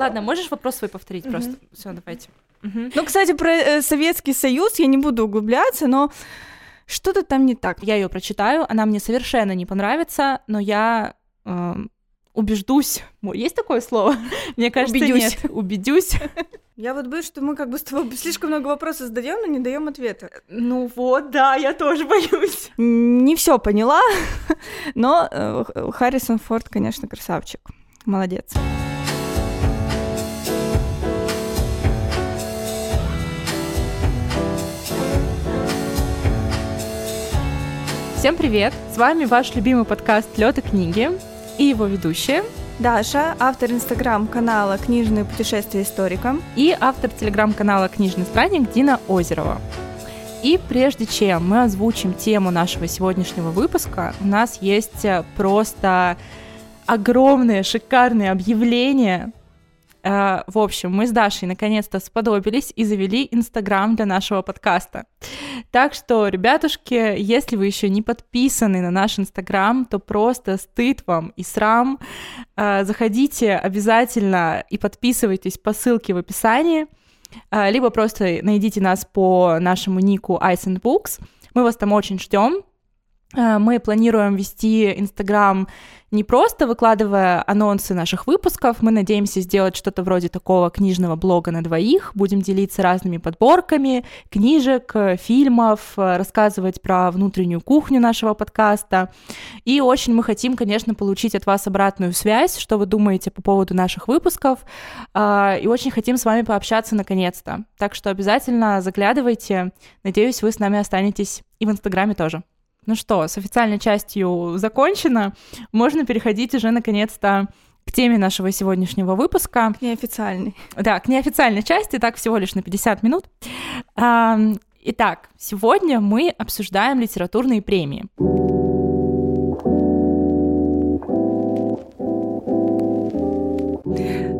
Ладно, можешь вопрос свой повторить угу. просто? Все, давайте. Угу. Ну, кстати, про э, Советский Союз я не буду углубляться, но что-то там не так. Я ее прочитаю, она мне совершенно не понравится, но я э, убеждусь. Есть такое слово? Мне кажется, убедюсь. нет. Убедюсь. Я вот боюсь, что мы как бы с тобой слишком много вопросов задаем, но не даем ответа. Ну вот, да, я тоже боюсь. Не все поняла, но э, Харрисон Форд, конечно, красавчик. Молодец. Всем привет! С вами ваш любимый подкаст «Лёд и книги» и его ведущие Даша, автор инстаграм-канала «Книжные путешествия историка» и автор телеграм-канала «Книжный странник» Дина Озерова. И прежде чем мы озвучим тему нашего сегодняшнего выпуска, у нас есть просто огромное, шикарное объявление Э, в общем, мы с Дашей наконец-то сподобились и завели Инстаграм для нашего подкаста. Так что, ребятушки, если вы еще не подписаны на наш Инстаграм, то просто стыд вам и срам. Э, заходите обязательно и подписывайтесь по ссылке в описании, э, либо просто найдите нас по нашему нику Ice and Books. Мы вас там очень ждем. Мы планируем вести Инстаграм не просто выкладывая анонсы наших выпусков, мы надеемся сделать что-то вроде такого книжного блога на двоих, будем делиться разными подборками книжек, фильмов, рассказывать про внутреннюю кухню нашего подкаста. И очень мы хотим, конечно, получить от вас обратную связь, что вы думаете по поводу наших выпусков, а, и очень хотим с вами пообщаться наконец-то. Так что обязательно заглядывайте. Надеюсь, вы с нами останетесь и в Инстаграме тоже. Ну что, с официальной частью закончено. Можно переходить уже наконец-то к теме нашего сегодняшнего выпуска. К неофициальной. Да, к неофициальной части, так всего лишь на 50 минут. Итак, сегодня мы обсуждаем литературные премии.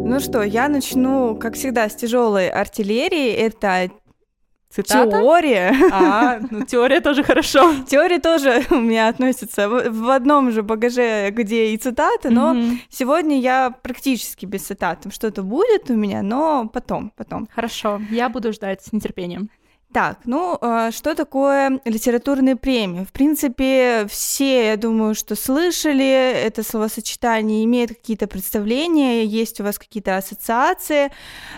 Ну что, я начну, как всегда, с тяжелой артиллерии. Это Цитата? Теория. А, ну теория тоже хорошо. Теория тоже у меня относится в одном же багаже, где и цитаты, но mm-hmm. сегодня я практически без цитат. Что-то будет у меня, но потом, потом. Хорошо, я буду ждать с нетерпением. Так, ну а, что такое литературные премии? В принципе, все, я думаю, что слышали это словосочетание, имеют какие-то представления, есть у вас какие-то ассоциации,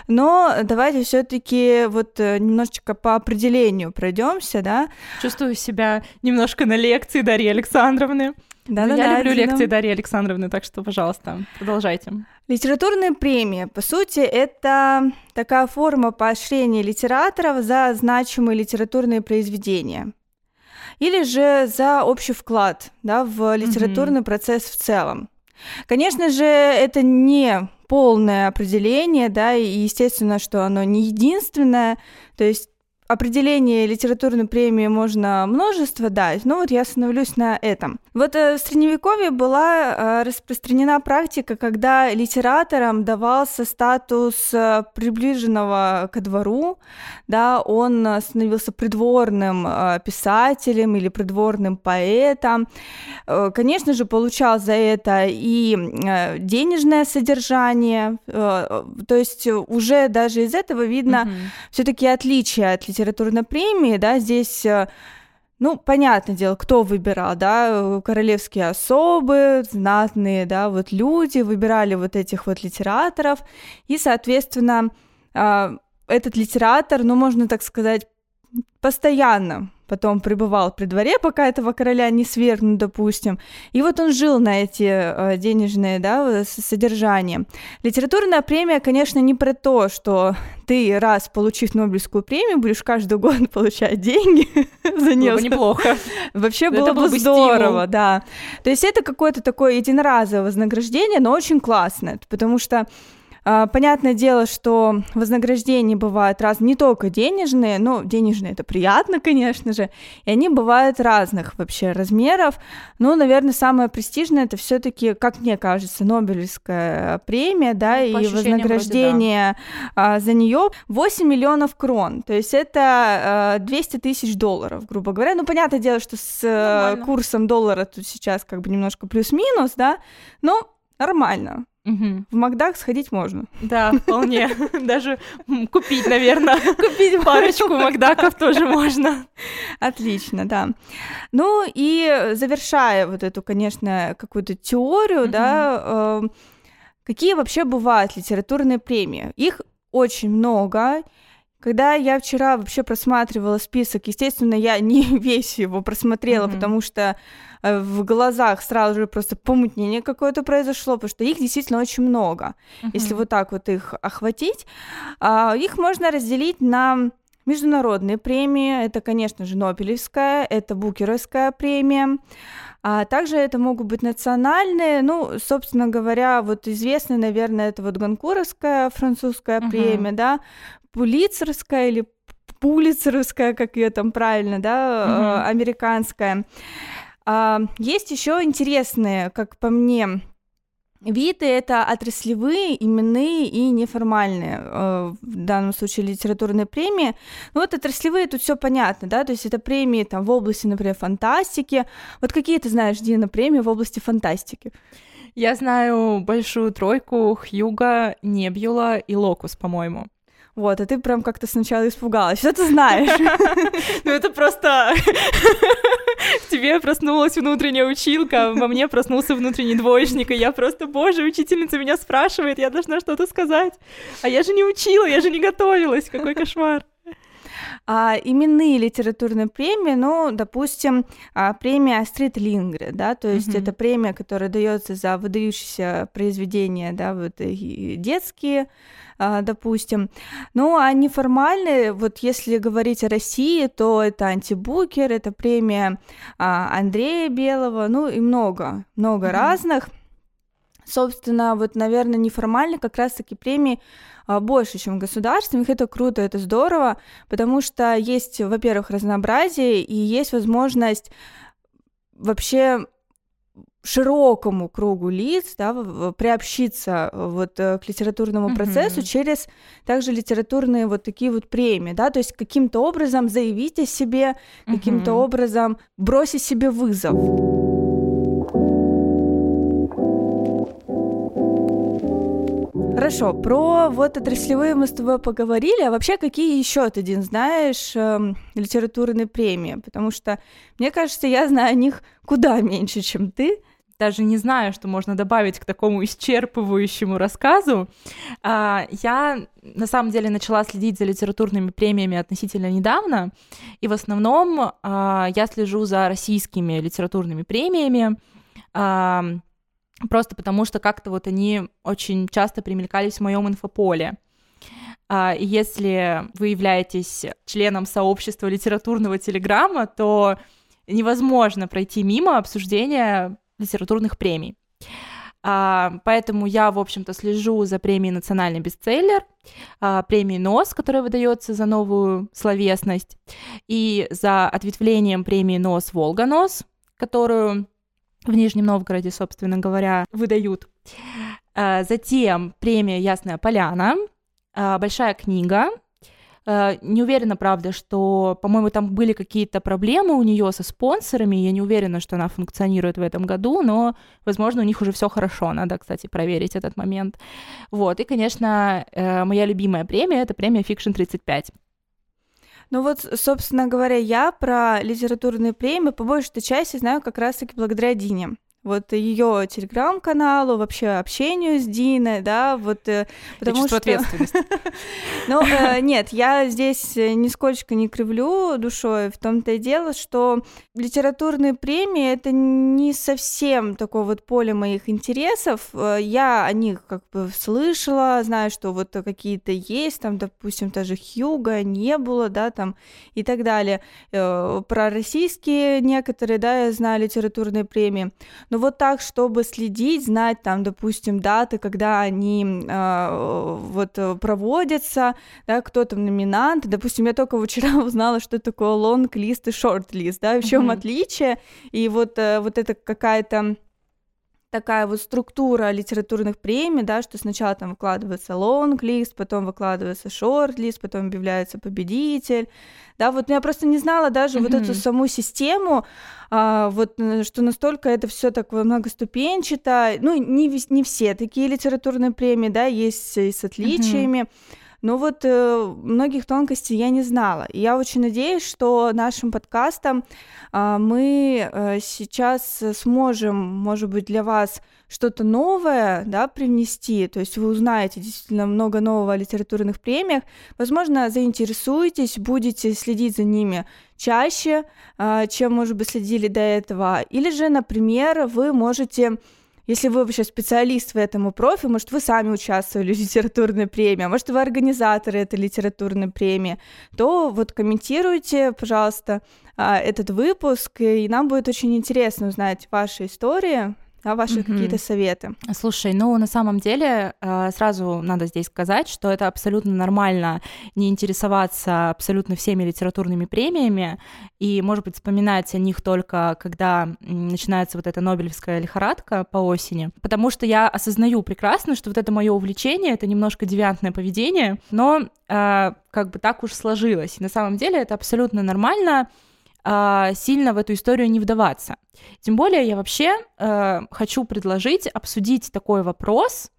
но давайте все-таки вот э, немножечко по определению пройдемся, да? Чувствую себя немножко на лекции Дарьи Александровны. Да, да, я да, люблю лекции Дарьи Александровны, так что, пожалуйста, продолжайте. Литературная премия, по сути, это такая форма поощрения литераторов за значимые литературные произведения или же за общий вклад да, в литературный mm-hmm. процесс в целом. Конечно же, это не полное определение, да, и естественно, что оно не единственное, то есть определение литературной премии можно множество дать, но вот я остановлюсь на этом. Вот э, в Средневековье была э, распространена практика, когда литераторам давался статус э, приближенного ко двору, да, он становился придворным писателем или придворным поэтом. Конечно же, получал за это и денежное содержание, то есть уже даже из этого видно mm-hmm. все-таки отличие от литературной премии, да, здесь э, ну, понятное дело, кто выбирал, да, королевские особы, знатные, да, вот люди выбирали вот этих вот литераторов, и, соответственно, а, этот литератор, ну, можно так сказать, постоянно потом пребывал при дворе, пока этого короля не свергнут, допустим. И вот он жил на эти э, денежные да, содержания. Литературная премия, конечно, не про то, что ты раз получив Нобелевскую премию, будешь каждый год получать деньги за нее. Было бы неплохо. Вообще было бы здорово, да. То есть это какое-то такое единоразовое вознаграждение, но очень классное, потому что понятное дело, что вознаграждения бывают раз не только денежные, но денежные это приятно, конечно же, и они бывают разных вообще размеров. Ну, наверное, самое престижное это все-таки, как мне кажется, Нобелевская премия, да, ну, и вознаграждение вроде, да. за нее 8 миллионов крон. То есть это 200 а, тысяч долларов, грубо говоря. Ну, понятное дело, что с э, Нормально. курсом доллара тут сейчас как бы немножко плюс-минус, да, но нормально Угу. В Макдак сходить можно. Да, вполне. Даже купить, наверное. Купить парочку Макдаков тоже можно. Отлично, да. Ну и завершая вот эту, конечно, какую-то теорию, да, э, какие вообще бывают литературные премии? Их очень много. Когда я вчера вообще просматривала список, естественно, я не весь его просмотрела, потому что э, в глазах сразу же просто помутнение какое-то произошло, потому что их действительно очень много. Mm-hmm. Если вот так вот их охватить, а, их можно разделить на международные премии. Это, конечно же, Нобелевская, это Букеровская премия. А также это могут быть национальные, ну, собственно говоря, вот известная, наверное, это вот Ганкуровская французская uh-huh. премия, да, Пулицерская или Пулицеровская, как ее там правильно, да, uh-huh. американская. А, есть еще интересные, как по мне, Виды это отраслевые, именные и неформальные, э, в данном случае литературные премии. Ну вот отраслевые тут все понятно, да, то есть это премии там в области, например, фантастики. Вот какие ты знаешь, Дина, премии в области фантастики? Я знаю большую тройку Хьюга, Небюла и Локус, по-моему. Вот, а ты прям как-то сначала испугалась. Что ты знаешь? Ну это просто... Тебе проснулась внутренняя училка, а во мне проснулся внутренний двоечник, и я просто, боже, учительница меня спрашивает, я должна что-то сказать. А я же не учила, я же не готовилась, какой кошмар. А, именные литературные премии, ну, допустим, а, премия Астрид Лингрен, да, то есть mm-hmm. это премия, которая дается за выдающиеся произведения, да, вот детские, допустим. Ну, а неформальные, вот если говорить о России, то это антибукер, это премия а, Андрея Белого, ну и много, много mm-hmm. разных. Собственно, вот, наверное, неформальные как раз-таки премии а, больше, чем государственных. Это круто, это здорово, потому что есть, во-первых, разнообразие и есть возможность вообще широкому кругу лиц да, приобщиться э, вот э, к литературному mm-hmm. процессу через также литературные вот такие вот премии, да, то есть каким-то образом заявить о себе, mm-hmm. каким-то образом бросить себе вызов. Хорошо, про вот отраслевые мы с тобой поговорили, а вообще какие еще ты, Дин, знаешь эм, литературные премии? Потому что, мне кажется, я знаю о них куда меньше, чем ты даже не знаю, что можно добавить к такому исчерпывающему рассказу. А, я на самом деле начала следить за литературными премиями относительно недавно, и в основном а, я слежу за российскими литературными премиями, а, просто потому что как-то вот они очень часто примелькались в моем инфополе. И если вы являетесь членом сообщества литературного телеграмма, то невозможно пройти мимо обсуждения литературных премий. А, поэтому я, в общем-то, слежу за премией «Национальный бестселлер», а, премией «НОС», которая выдается за новую словесность, и за ответвлением премии «НОС» «Волга-НОС», которую в Нижнем Новгороде, собственно говоря, выдают. А, затем премия «Ясная поляна», а, «Большая книга», Э, не уверена, правда, что, по-моему, там были какие-то проблемы у нее со спонсорами. Я не уверена, что она функционирует в этом году, но, возможно, у них уже все хорошо. Надо, кстати, проверить этот момент. Вот. И, конечно, э, моя любимая премия это премия Fiction 35. Ну вот, собственно говоря, я про литературные премии по большей части знаю как раз-таки благодаря Дине вот ее телеграм-каналу, вообще общению с Диной, да, вот э, потому что... ответственности. Ну, э, нет, я здесь э, нисколько не кривлю душой, в том-то и дело, что литературные премии — это не совсем такое вот поле моих интересов, я о них как бы слышала, знаю, что вот какие-то есть, там, допустим, даже Хьюга, не было, да, там, и так далее. Про российские некоторые, да, я знаю литературные премии, но вот так, чтобы следить, знать там, допустим, даты, когда они э, вот проводятся, да, кто там номинант. Допустим, я только вчера узнала, что такое лонг-лист и шорт-лист, да, в чем mm-hmm. отличие, и вот, э, вот это какая-то такая вот структура литературных премий, да, что сначала там выкладывается лонг-лист, потом выкладывается шорт-лист, потом объявляется победитель, да, вот я просто не знала даже mm-hmm. вот эту саму систему, а, вот э, что настолько это все так многоступенчато, ну не не все такие литературные премии, да, есть и с отличиями. Mm-hmm. Но вот э, многих тонкостей я не знала. Я очень надеюсь, что нашим подкастом э, мы э, сейчас сможем, может быть, для вас что-то новое да, привнести. То есть вы узнаете действительно много нового о литературных премиях. Возможно, заинтересуетесь, будете следить за ними чаще, э, чем, может быть, следили до этого. Или же, например, вы можете если вы вообще специалист в этом профи, может, вы сами участвовали в литературной премии, а может, вы организаторы этой литературной премии, то вот комментируйте, пожалуйста, а, этот выпуск, и нам будет очень интересно узнать ваши истории, да, ваши mm-hmm. какие-то советы. Слушай, ну на самом деле э, сразу надо здесь сказать, что это абсолютно нормально не интересоваться абсолютно всеми литературными премиями и, может быть, вспоминать о них только когда начинается вот эта Нобелевская лихорадка по осени, потому что я осознаю прекрасно, что вот это мое увлечение, это немножко девиантное поведение, но э, как бы так уж сложилось. И на самом деле это абсолютно нормально сильно в эту историю не вдаваться. Тем более я вообще э, хочу предложить обсудить такой вопрос,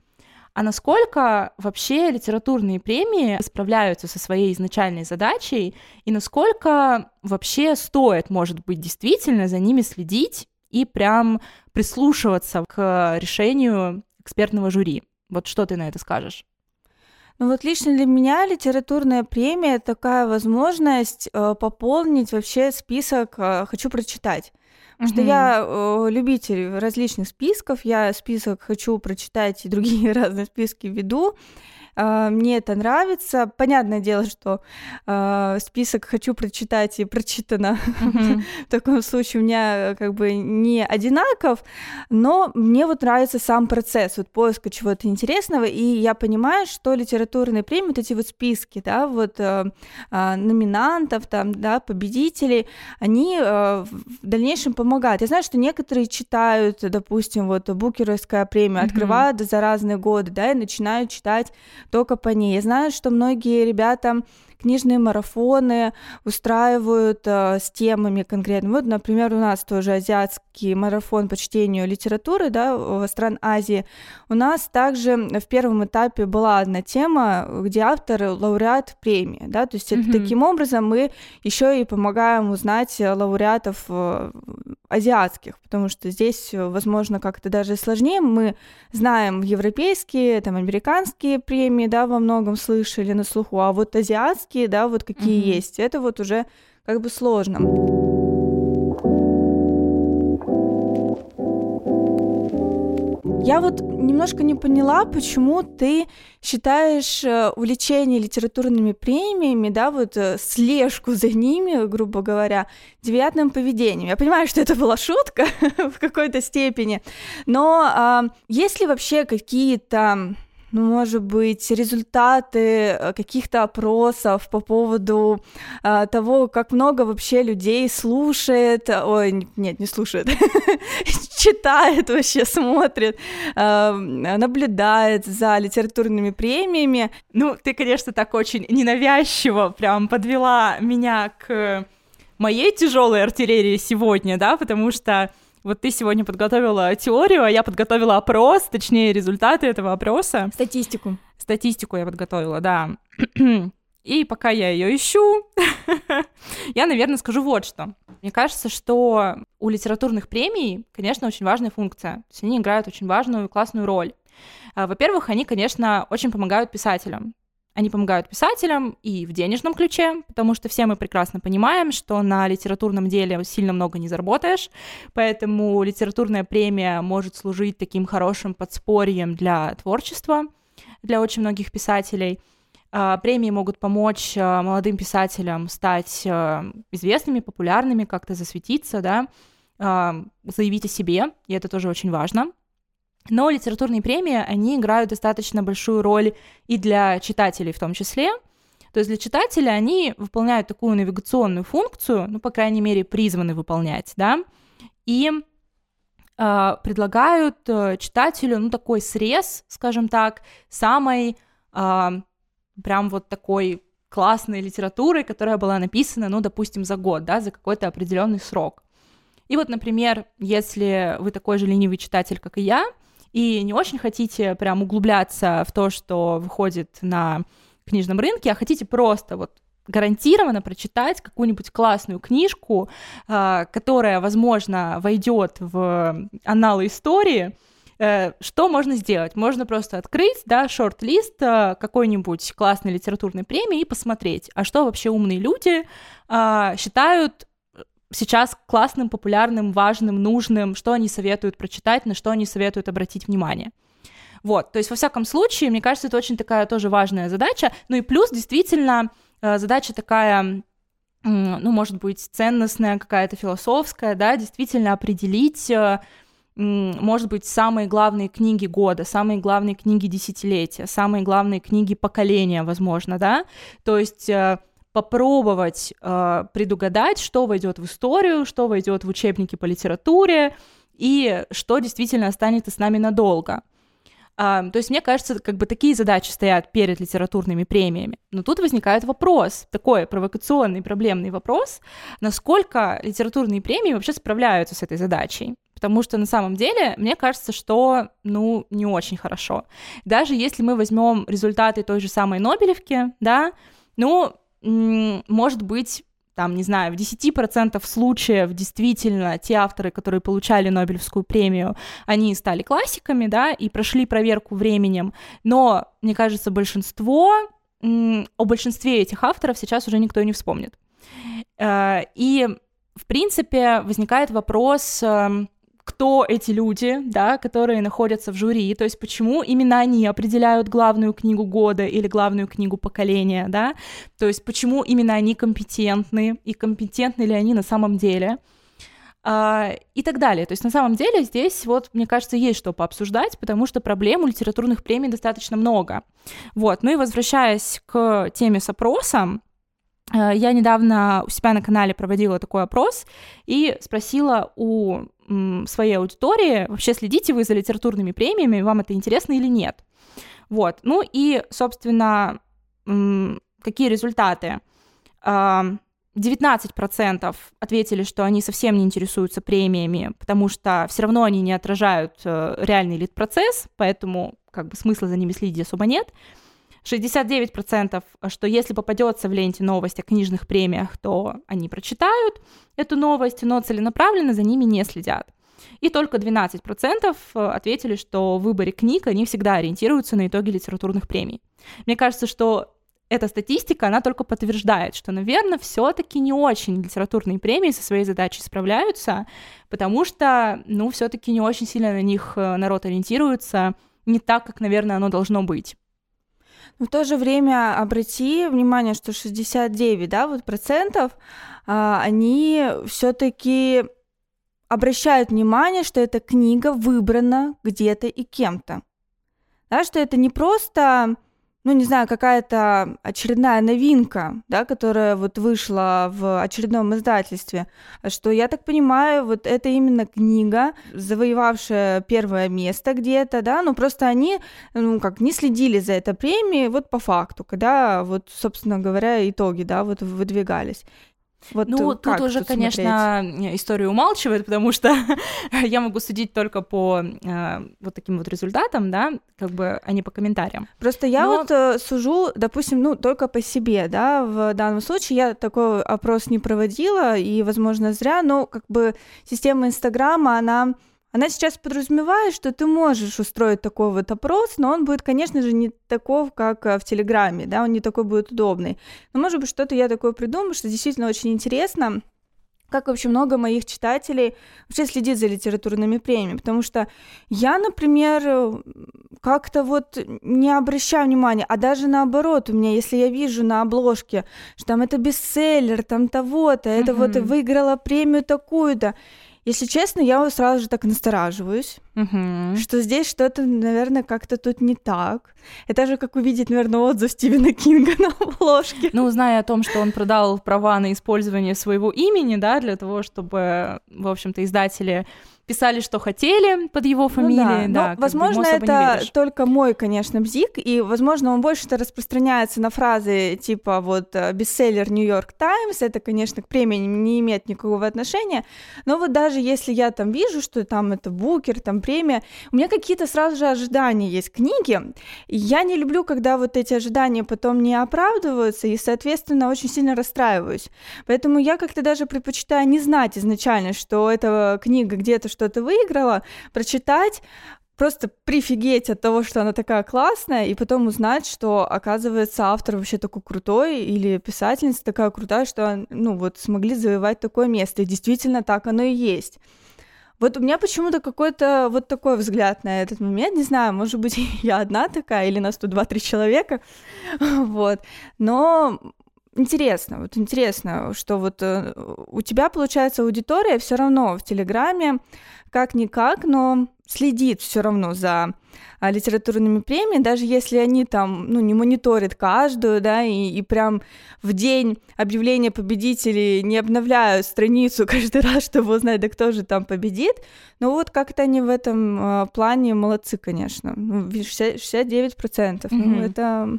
а насколько вообще литературные премии справляются со своей изначальной задачей, и насколько вообще стоит, может быть, действительно за ними следить и прям прислушиваться к решению экспертного жюри. Вот что ты на это скажешь? Ну вот лично для меня литературная премия такая возможность э, пополнить вообще список э, «хочу прочитать». Потому что я э, любитель различных списков, я список хочу прочитать и другие разные списки веду. А, мне это нравится. Понятное дело, что э, список хочу прочитать и прочитано mm-hmm. в таком случае у меня э, как бы не одинаков, но мне вот нравится сам процесс вот поиска чего-то интересного, и я понимаю, что литературные премии, вот эти вот списки, да, вот э, э, номинантов, там, да, победителей, они э, в дальнейшем помогают. Я знаю, что некоторые читают, допустим, вот Букеровская премия, mm-hmm. открывают за разные годы, да, и начинают читать только по ней. Я знаю, что многие ребята книжные марафоны устраивают э, с темами конкретно. Вот, например, у нас тоже азиатский марафон по чтению литературы, да, в стран Азии. У нас также в первом этапе была одна тема, где автор лауреат премии, да, то есть mm-hmm. это таким образом мы еще и помогаем узнать лауреатов э, азиатских, потому что здесь, возможно, как-то даже сложнее. Мы знаем европейские, там, американские премии, да, во многом слышали на слуху, а вот азиатские риски, да, вот какие mm-hmm. есть, это вот уже как бы сложно. Я вот немножко не поняла, почему ты считаешь э, увлечение литературными премиями, да, вот э, слежку за ними, грубо говоря, девиантным поведением. Я понимаю, что это была шутка в какой-то степени, но а, есть ли вообще какие-то ну, может быть, результаты э, каких-то опросов по поводу а, того, как много вообще людей слушает, ой, нет, не слушает, читает вообще, смотрит, а, наблюдает за литературными премиями. Ну, ты, конечно, так очень ненавязчиво прям подвела меня к моей тяжелой артиллерии сегодня, да, потому что вот ты сегодня подготовила теорию, а я подготовила опрос, точнее, результаты этого опроса. Статистику. Статистику я подготовила, да. И пока я ее ищу, я, наверное, скажу вот что. Мне кажется, что у литературных премий, конечно, очень важная функция. То есть они играют очень важную и классную роль. А, во-первых, они, конечно, очень помогают писателям. Они помогают писателям и в денежном ключе, потому что все мы прекрасно понимаем, что на литературном деле сильно много не заработаешь, поэтому литературная премия может служить таким хорошим подспорьем для творчества, для очень многих писателей. А, премии могут помочь а, молодым писателям стать а, известными, популярными, как-то засветиться, да, заявить о себе, и это тоже очень важно. Но литературные премии, они играют достаточно большую роль и для читателей в том числе. То есть для читателя они выполняют такую навигационную функцию, ну, по крайней мере, призваны выполнять, да, и э, предлагают читателю, ну, такой срез, скажем так, самой э, прям вот такой классной литературы, которая была написана, ну, допустим, за год, да, за какой-то определенный срок. И вот, например, если вы такой же ленивый читатель, как и я, и не очень хотите прям углубляться в то, что выходит на книжном рынке, а хотите просто вот гарантированно прочитать какую-нибудь классную книжку, а, которая, возможно, войдет в анналы истории, э, что можно сделать? Можно просто открыть, да, шорт-лист э, какой-нибудь классной литературной премии и посмотреть, а что вообще умные люди а, считают сейчас классным, популярным, важным, нужным, что они советуют прочитать, на что они советуют обратить внимание. Вот, то есть, во всяком случае, мне кажется, это очень такая тоже важная задача. Ну и плюс, действительно, э, задача такая, ну, может быть, ценностная, какая-то философская, да, действительно определить, э, может быть, самые главные книги года, самые главные книги десятилетия, самые главные книги поколения, возможно, да, то есть э, попробовать э, предугадать, что войдет в историю, что войдет в учебники по литературе и что действительно останется с нами надолго. Uh, то есть, мне кажется, как бы такие задачи стоят перед литературными премиями. Но тут возникает вопрос, такой провокационный, проблемный вопрос, насколько литературные премии вообще справляются с этой задачей. Потому что на самом деле, мне кажется, что, ну, не очень хорошо. Даже если мы возьмем результаты той же самой Нобелевки, да, ну, может быть, там, не знаю, в 10% случаев действительно те авторы, которые получали Нобелевскую премию, они стали классиками, да, и прошли проверку временем, но, мне кажется, большинство, о большинстве этих авторов сейчас уже никто не вспомнит. Э, и, в принципе, возникает вопрос, эм, кто эти люди, да, которые находятся в жюри, то есть почему именно они определяют главную книгу года или главную книгу поколения, да, то есть почему именно они компетентны и компетентны ли они на самом деле а, и так далее. То есть на самом деле здесь вот, мне кажется, есть что пообсуждать, потому что проблем у литературных премий достаточно много. Вот, ну и возвращаясь к теме с опросом, э, я недавно у себя на канале проводила такой опрос и спросила у своей аудитории, вообще следите вы за литературными премиями, вам это интересно или нет. Вот. Ну и, собственно, какие результаты? 19% ответили, что они совсем не интересуются премиями, потому что все равно они не отражают э, реальный лид-процесс, поэтому как бы смысла за ними следить особо нет. 69%, что если попадется в ленте новость о книжных премиях, то они прочитают эту новость, но целенаправленно за ними не следят. И только 12% ответили, что в выборе книг они всегда ориентируются на итоги литературных премий. Мне кажется, что эта статистика, она только подтверждает, что, наверное, все-таки не очень литературные премии со своей задачей справляются, потому что, ну, все-таки не очень сильно на них э, народ ориентируется, не так, как, наверное, оно должно быть. Но в то же время обрати внимание, что 69 да, вот процентов, а, они все-таки обращают внимание, что эта книга выбрана где-то и кем-то. Да, что это не просто ну, не знаю, какая-то очередная новинка, да, которая вот вышла в очередном издательстве, что, я так понимаю, вот это именно книга, завоевавшая первое место где-то, да, но просто они, ну, как, не следили за этой премией вот по факту, когда вот, собственно говоря, итоги, да, вот выдвигались. Вот ну, тут уже, тут конечно, смотреть? историю умалчивает, потому что я могу судить только по э, вот таким вот результатам, да, как бы, а не по комментариям. Просто я Но... вот э, сужу, допустим, ну, только по себе, да, в данном случае я такой опрос не проводила, и, возможно, зря, но как бы система Инстаграма, она она сейчас подразумевает, что ты можешь устроить такой вот опрос, но он будет, конечно же, не таков, как э, в Телеграме, да, он не такой будет удобный. Но, может быть, что-то я такое придумаю, что действительно очень интересно, как вообще много моих читателей вообще следит за литературными премиями, потому что я, например, как-то вот не обращаю внимания, а даже наоборот, у меня, если я вижу на обложке, что там это бестселлер, там того-то, это mm-hmm. вот выиграла премию такую-то, если честно, я сразу же так настораживаюсь, угу. что здесь что-то, наверное, как-то тут не так. Это же как увидеть, наверное, отзыв Стивена Кинга на обложке. Ну, зная о том, что он продал права на использование своего имени, да, для того, чтобы, в общем-то, издатели писали, что хотели под его фамилией. Ну, да, да ну, возможно, это только мой, конечно, бзик, и, возможно, он больше-то распространяется на фразы типа вот э, бестселлер Нью-Йорк Таймс, это, конечно, к премии не имеет никакого отношения, но вот даже если я там вижу, что там это букер, там премия, у меня какие-то сразу же ожидания есть книги, и я не люблю, когда вот эти ожидания потом не оправдываются, и, соответственно, очень сильно расстраиваюсь. Поэтому я как-то даже предпочитаю не знать изначально, что эта книга где-то что-то выиграла, прочитать, просто прифигеть от того, что она такая классная, и потом узнать, что, оказывается, автор вообще такой крутой, или писательница такая крутая, что, ну, вот смогли завоевать такое место. И действительно так оно и есть. Вот у меня почему-то какой-то вот такой взгляд на этот момент, не знаю, может быть, я одна такая, или нас тут два-три человека, вот, но интересно, вот интересно, что вот э, у тебя, получается, аудитория все равно в Телеграме как-никак, но следит все равно за а, литературными премиями, даже если они там, ну, не мониторят каждую, да, и, и прям в день объявления победителей не обновляют страницу каждый раз, чтобы узнать, да кто же там победит, но вот как-то они в этом а, плане молодцы, конечно, ну, 69%, mm-hmm. ну, это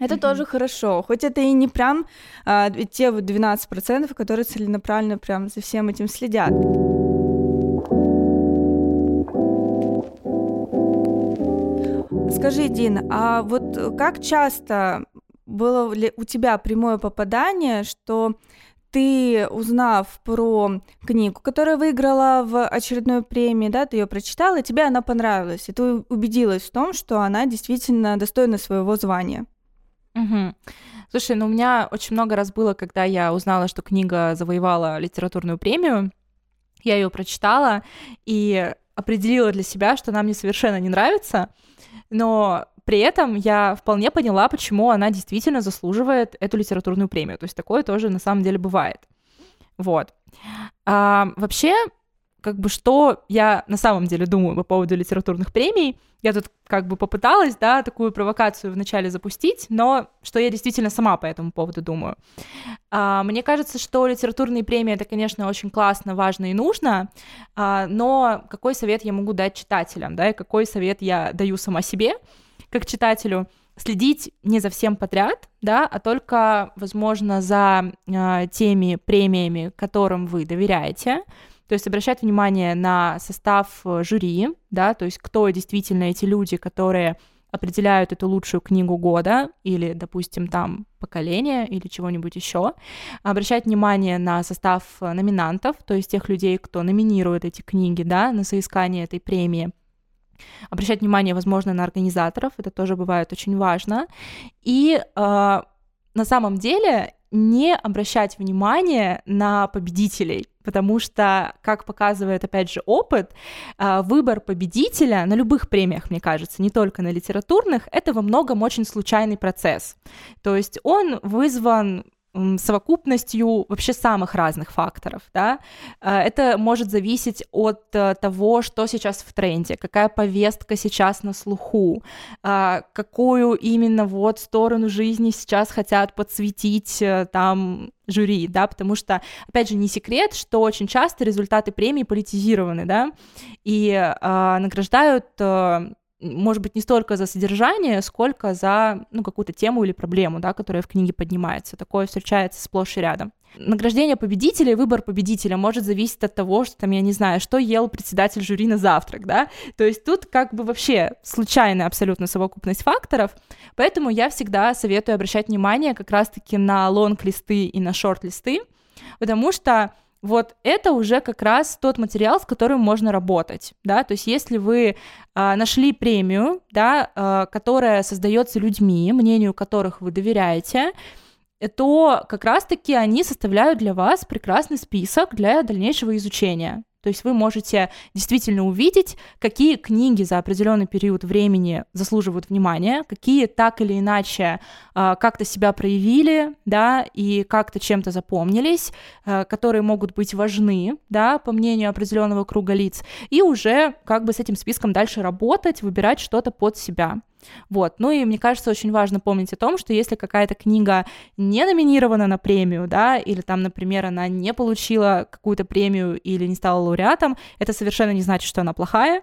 это mm-hmm. тоже хорошо, хоть это и не прям а, те вот 12%, которые целенаправленно прям за всем этим следят. Скажи, Дин, а вот как часто было ли у тебя прямое попадание, что ты, узнав про книгу, которая выиграла в очередной премии, да, ты ее прочитала, и тебе она понравилась, и ты убедилась в том, что она действительно достойна своего звания? Угу. Слушай, ну у меня очень много раз было, когда я узнала, что книга завоевала литературную премию, я ее прочитала и определила для себя, что она мне совершенно не нравится, но при этом я вполне поняла, почему она действительно заслуживает эту литературную премию. То есть такое тоже на самом деле бывает. Вот. А, вообще, как бы что я на самом деле думаю по поводу литературных премий. Я тут как бы попыталась, да, такую провокацию вначале запустить, но что я действительно сама по этому поводу думаю. А, мне кажется, что литературные премии это, конечно, очень классно, важно и нужно, а, но какой совет я могу дать читателям, да, и какой совет я даю сама себе как читателю? следить не за всем подряд, да, а только, возможно, за э, теми премиями, которым вы доверяете, то есть обращать внимание на состав э, жюри, да, то есть кто действительно эти люди, которые определяют эту лучшую книгу года или, допустим, там поколение или чего-нибудь еще. Обращать внимание на состав э, номинантов, то есть тех людей, кто номинирует эти книги, да, на соискание этой премии. Обращать внимание, возможно, на организаторов, это тоже бывает очень важно. И э, на самом деле не обращать внимание на победителей, потому что, как показывает, опять же, опыт, а, выбор победителя на любых премиях, мне кажется, не только на литературных, это во многом очень случайный процесс. То есть он вызван совокупностью вообще самых разных факторов, да, а, это может зависеть от э, того, что сейчас в тренде, какая повестка сейчас на слуху, а, какую именно вот сторону жизни сейчас хотят подсветить э, там жюри, да, потому что, опять же, не секрет, что очень часто результаты премии политизированы, да, и э, награждают э, может быть, не столько за содержание, сколько за ну, какую-то тему или проблему, да, которая в книге поднимается. Такое встречается сплошь и рядом. Награждение победителя выбор победителя может зависеть от того, что там, я не знаю, что ел председатель жюри на завтрак, да, то есть тут как бы вообще случайная абсолютно совокупность факторов, поэтому я всегда советую обращать внимание как раз-таки на лонг-листы и на шорт-листы, потому что вот это уже как раз тот материал, с которым можно работать, да, то есть если вы э, нашли премию, да, э, которая создается людьми, мнению которых вы доверяете, то как раз-таки они составляют для вас прекрасный список для дальнейшего изучения. То есть вы можете действительно увидеть, какие книги за определенный период времени заслуживают внимания, какие так или иначе э, как-то себя проявили, да, и как-то чем-то запомнились, э, которые могут быть важны, да, по мнению определенного круга лиц, и уже как бы с этим списком дальше работать, выбирать что-то под себя. Вот. Ну и мне кажется, очень важно помнить о том, что если какая-то книга не номинирована на премию, да, или там, например, она не получила какую-то премию или не стала лауреатом, это совершенно не значит, что она плохая.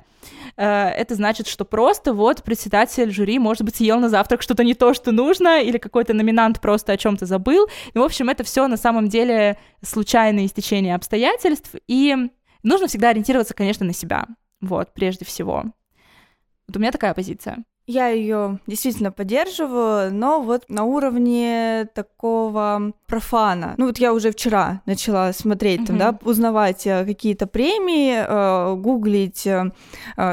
Э, это значит, что просто вот председатель жюри, может быть, съел на завтрак что-то не то, что нужно, или какой-то номинант просто о чем-то забыл. И, в общем, это все на самом деле случайное истечение обстоятельств, и нужно всегда ориентироваться, конечно, на себя. Вот, прежде всего. Вот у меня такая позиция. Я ее действительно поддерживаю, но вот на уровне такого профана. Ну вот я уже вчера начала смотреть, там, да, узнавать э, какие-то премии, э, гуглить э,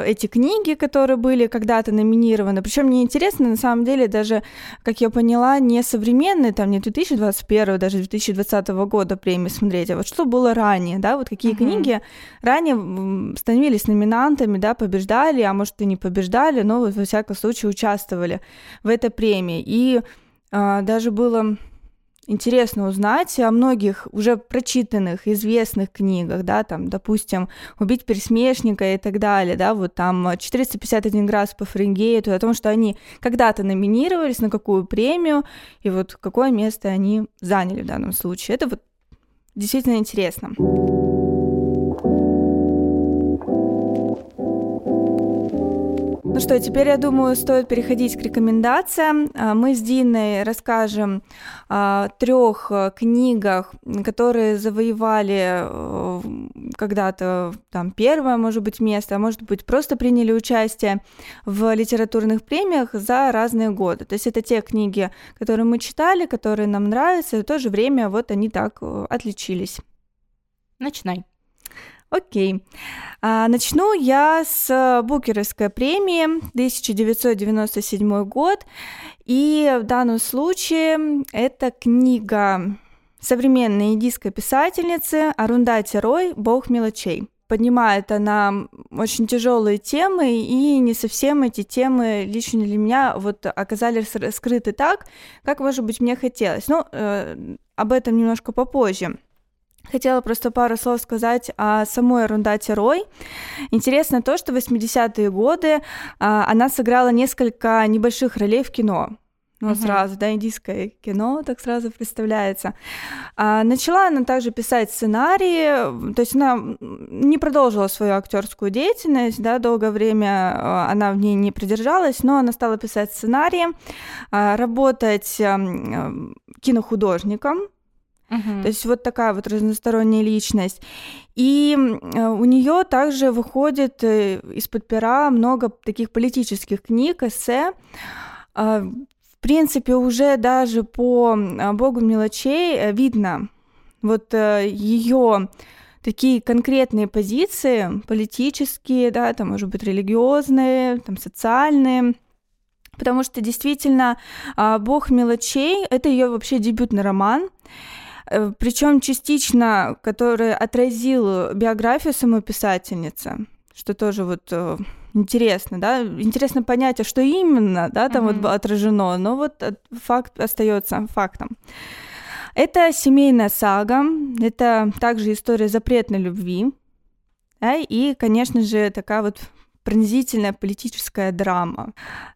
эти книги, которые были когда-то номинированы. Причем мне интересно, на самом деле, даже, как я поняла, не современные, там не 2021, даже 2020 года премии смотреть, а вот что было ранее, да, вот какие uh-huh. книги ранее становились номинантами, да, побеждали, а может и не побеждали, но вот во всяком случае участвовали в этой премии. И а, даже было интересно узнать о многих уже прочитанных, известных книгах, да, там, допустим, «Убить пересмешника» и так далее, да, вот там 451 градус по Фаренгейту, о том, что они когда-то номинировались на какую премию, и вот какое место они заняли в данном случае. Это вот действительно интересно. Ну что, теперь, я думаю, стоит переходить к рекомендациям. А, мы с Диной расскажем о трех э, книгах, которые завоевали э, когда-то там первое, может быть, место, а может быть, просто приняли участие в литературных премиях за разные годы. То есть это те книги, которые мы читали, которые нам нравятся, и в то же время вот они так э, отличились. Начинай. Окей. А, начну я с Букеровской премии 1997 год. И в данном случае это книга современной индийской писательницы Арундати Рой «Бог мелочей». Поднимает она очень тяжелые темы, и не совсем эти темы лично для меня вот оказались скрыты так, как, может быть, мне хотелось. Но ну, э, об этом немножко попозже. Хотела просто пару слов сказать о самой Рундате Рой. Интересно то, что в 80-е годы а, она сыграла несколько небольших ролей в кино. Ну, uh-huh. сразу, да, индийское кино так сразу представляется. А, начала она также писать сценарии, то есть она не продолжила свою актерскую деятельность, да, долгое время а, она в ней не придержалась, но она стала писать сценарии, а, работать а, кинохудожником, Uh-huh. То есть вот такая вот разносторонняя личность. И у нее также выходит э, из-под пера много таких политических книг, эссе. А, в принципе, уже даже по Богу мелочей э, видно вот э, ее такие конкретные позиции, политические, да, там, может быть, религиозные, там, социальные, потому что действительно а, Бог мелочей — это ее вообще дебютный роман, Э, причем частично, который отразил биографию самой писательницы, что тоже вот э, интересно, да, интересно понять, а что именно, да, там mm-hmm. вот отражено, но вот факт остается фактом. Это семейная сага, это также история запретной любви, да, и, конечно же, такая вот пронзительная политическая драма.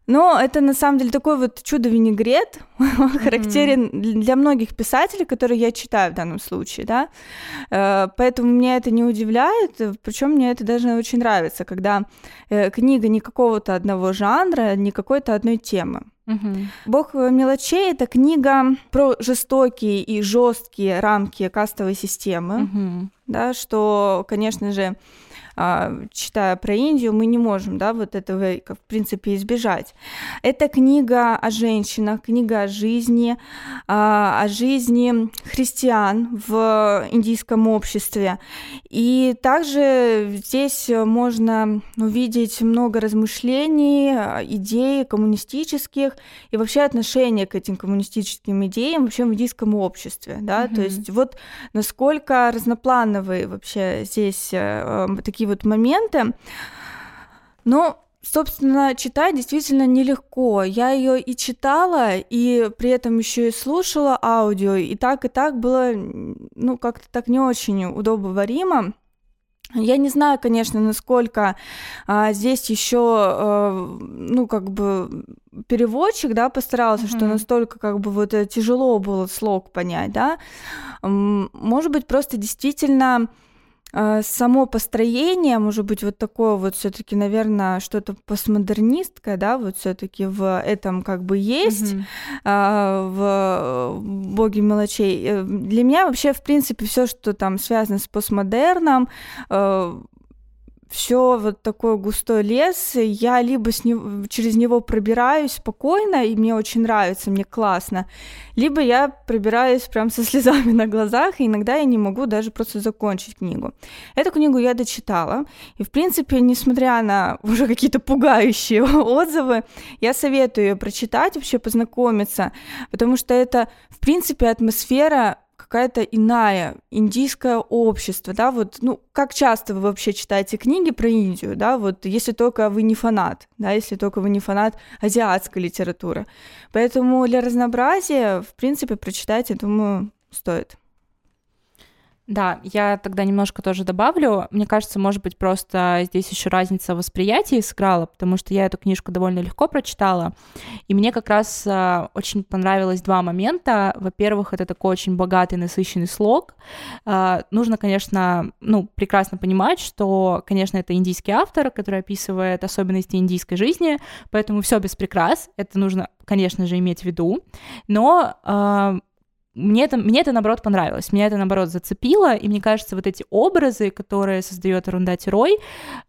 Но это на самом деле такой вот чудо-винегрет, mm-hmm. характерен для многих писателей, которые я читаю в данном случае, да. Э, поэтому меня это не удивляет, причем мне это даже очень нравится, когда э, книга не какого-то одного жанра, не какой-то одной темы. Угу. Бог мелочей это книга про жестокие и жесткие рамки кастовой системы, угу. да, что, конечно же, читая про Индию, мы не можем, да, вот этого, в принципе, избежать. Это книга о женщинах, книга о жизни, а, о жизни христиан в индийском обществе. И также здесь можно увидеть много размышлений, идей коммунистических и вообще отношения к этим коммунистическим идеям вообще в индийском обществе, да, mm-hmm. то есть вот насколько разноплановые вообще здесь э, такие вот моменты. Но собственно, читать действительно нелегко. Я ее и читала, и при этом еще и слушала аудио, и так и так было, ну, как-то так не очень удобоваримо. Я не знаю, конечно, насколько а, здесь еще, а, ну, как бы переводчик, да, постарался, mm-hmm. что настолько как бы вот э, тяжело было слог понять, да. Может быть, просто действительно само построение, может быть, вот такое вот все-таки, наверное, что-то постмодернистское, да, вот все-таки в этом как бы есть, mm-hmm. в боге мелочей. Э, для меня вообще, в принципе, все, что там связано с постмодерном, э, все вот такой густой лес, я либо с него, через него пробираюсь спокойно, и мне очень нравится, мне классно, либо я пробираюсь прям со слезами на глазах, и иногда я не могу даже просто закончить книгу. Эту книгу я дочитала, и, в принципе, несмотря на уже какие-то пугающие отзывы, я советую ее прочитать, вообще познакомиться, потому что это, в принципе, атмосфера какая-то иная индийское общество, да, вот, ну, как часто вы вообще читаете книги про Индию, да, вот, если только вы не фанат, да, если только вы не фанат азиатской литературы. Поэтому для разнообразия, в принципе, прочитать, я думаю, стоит. Да, я тогда немножко тоже добавлю. Мне кажется, может быть, просто здесь еще разница восприятия сыграла, потому что я эту книжку довольно легко прочитала. И мне как раз э, очень понравилось два момента. Во-первых, это такой очень богатый, насыщенный слог. Э, нужно, конечно, ну, прекрасно понимать, что, конечно, это индийский автор, который описывает особенности индийской жизни, поэтому все без прикрас. Это нужно, конечно же, иметь в виду. Но э, мне это, мне это, наоборот, понравилось, меня это, наоборот, зацепило, и мне кажется, вот эти образы, которые создает Рундати Рой, э,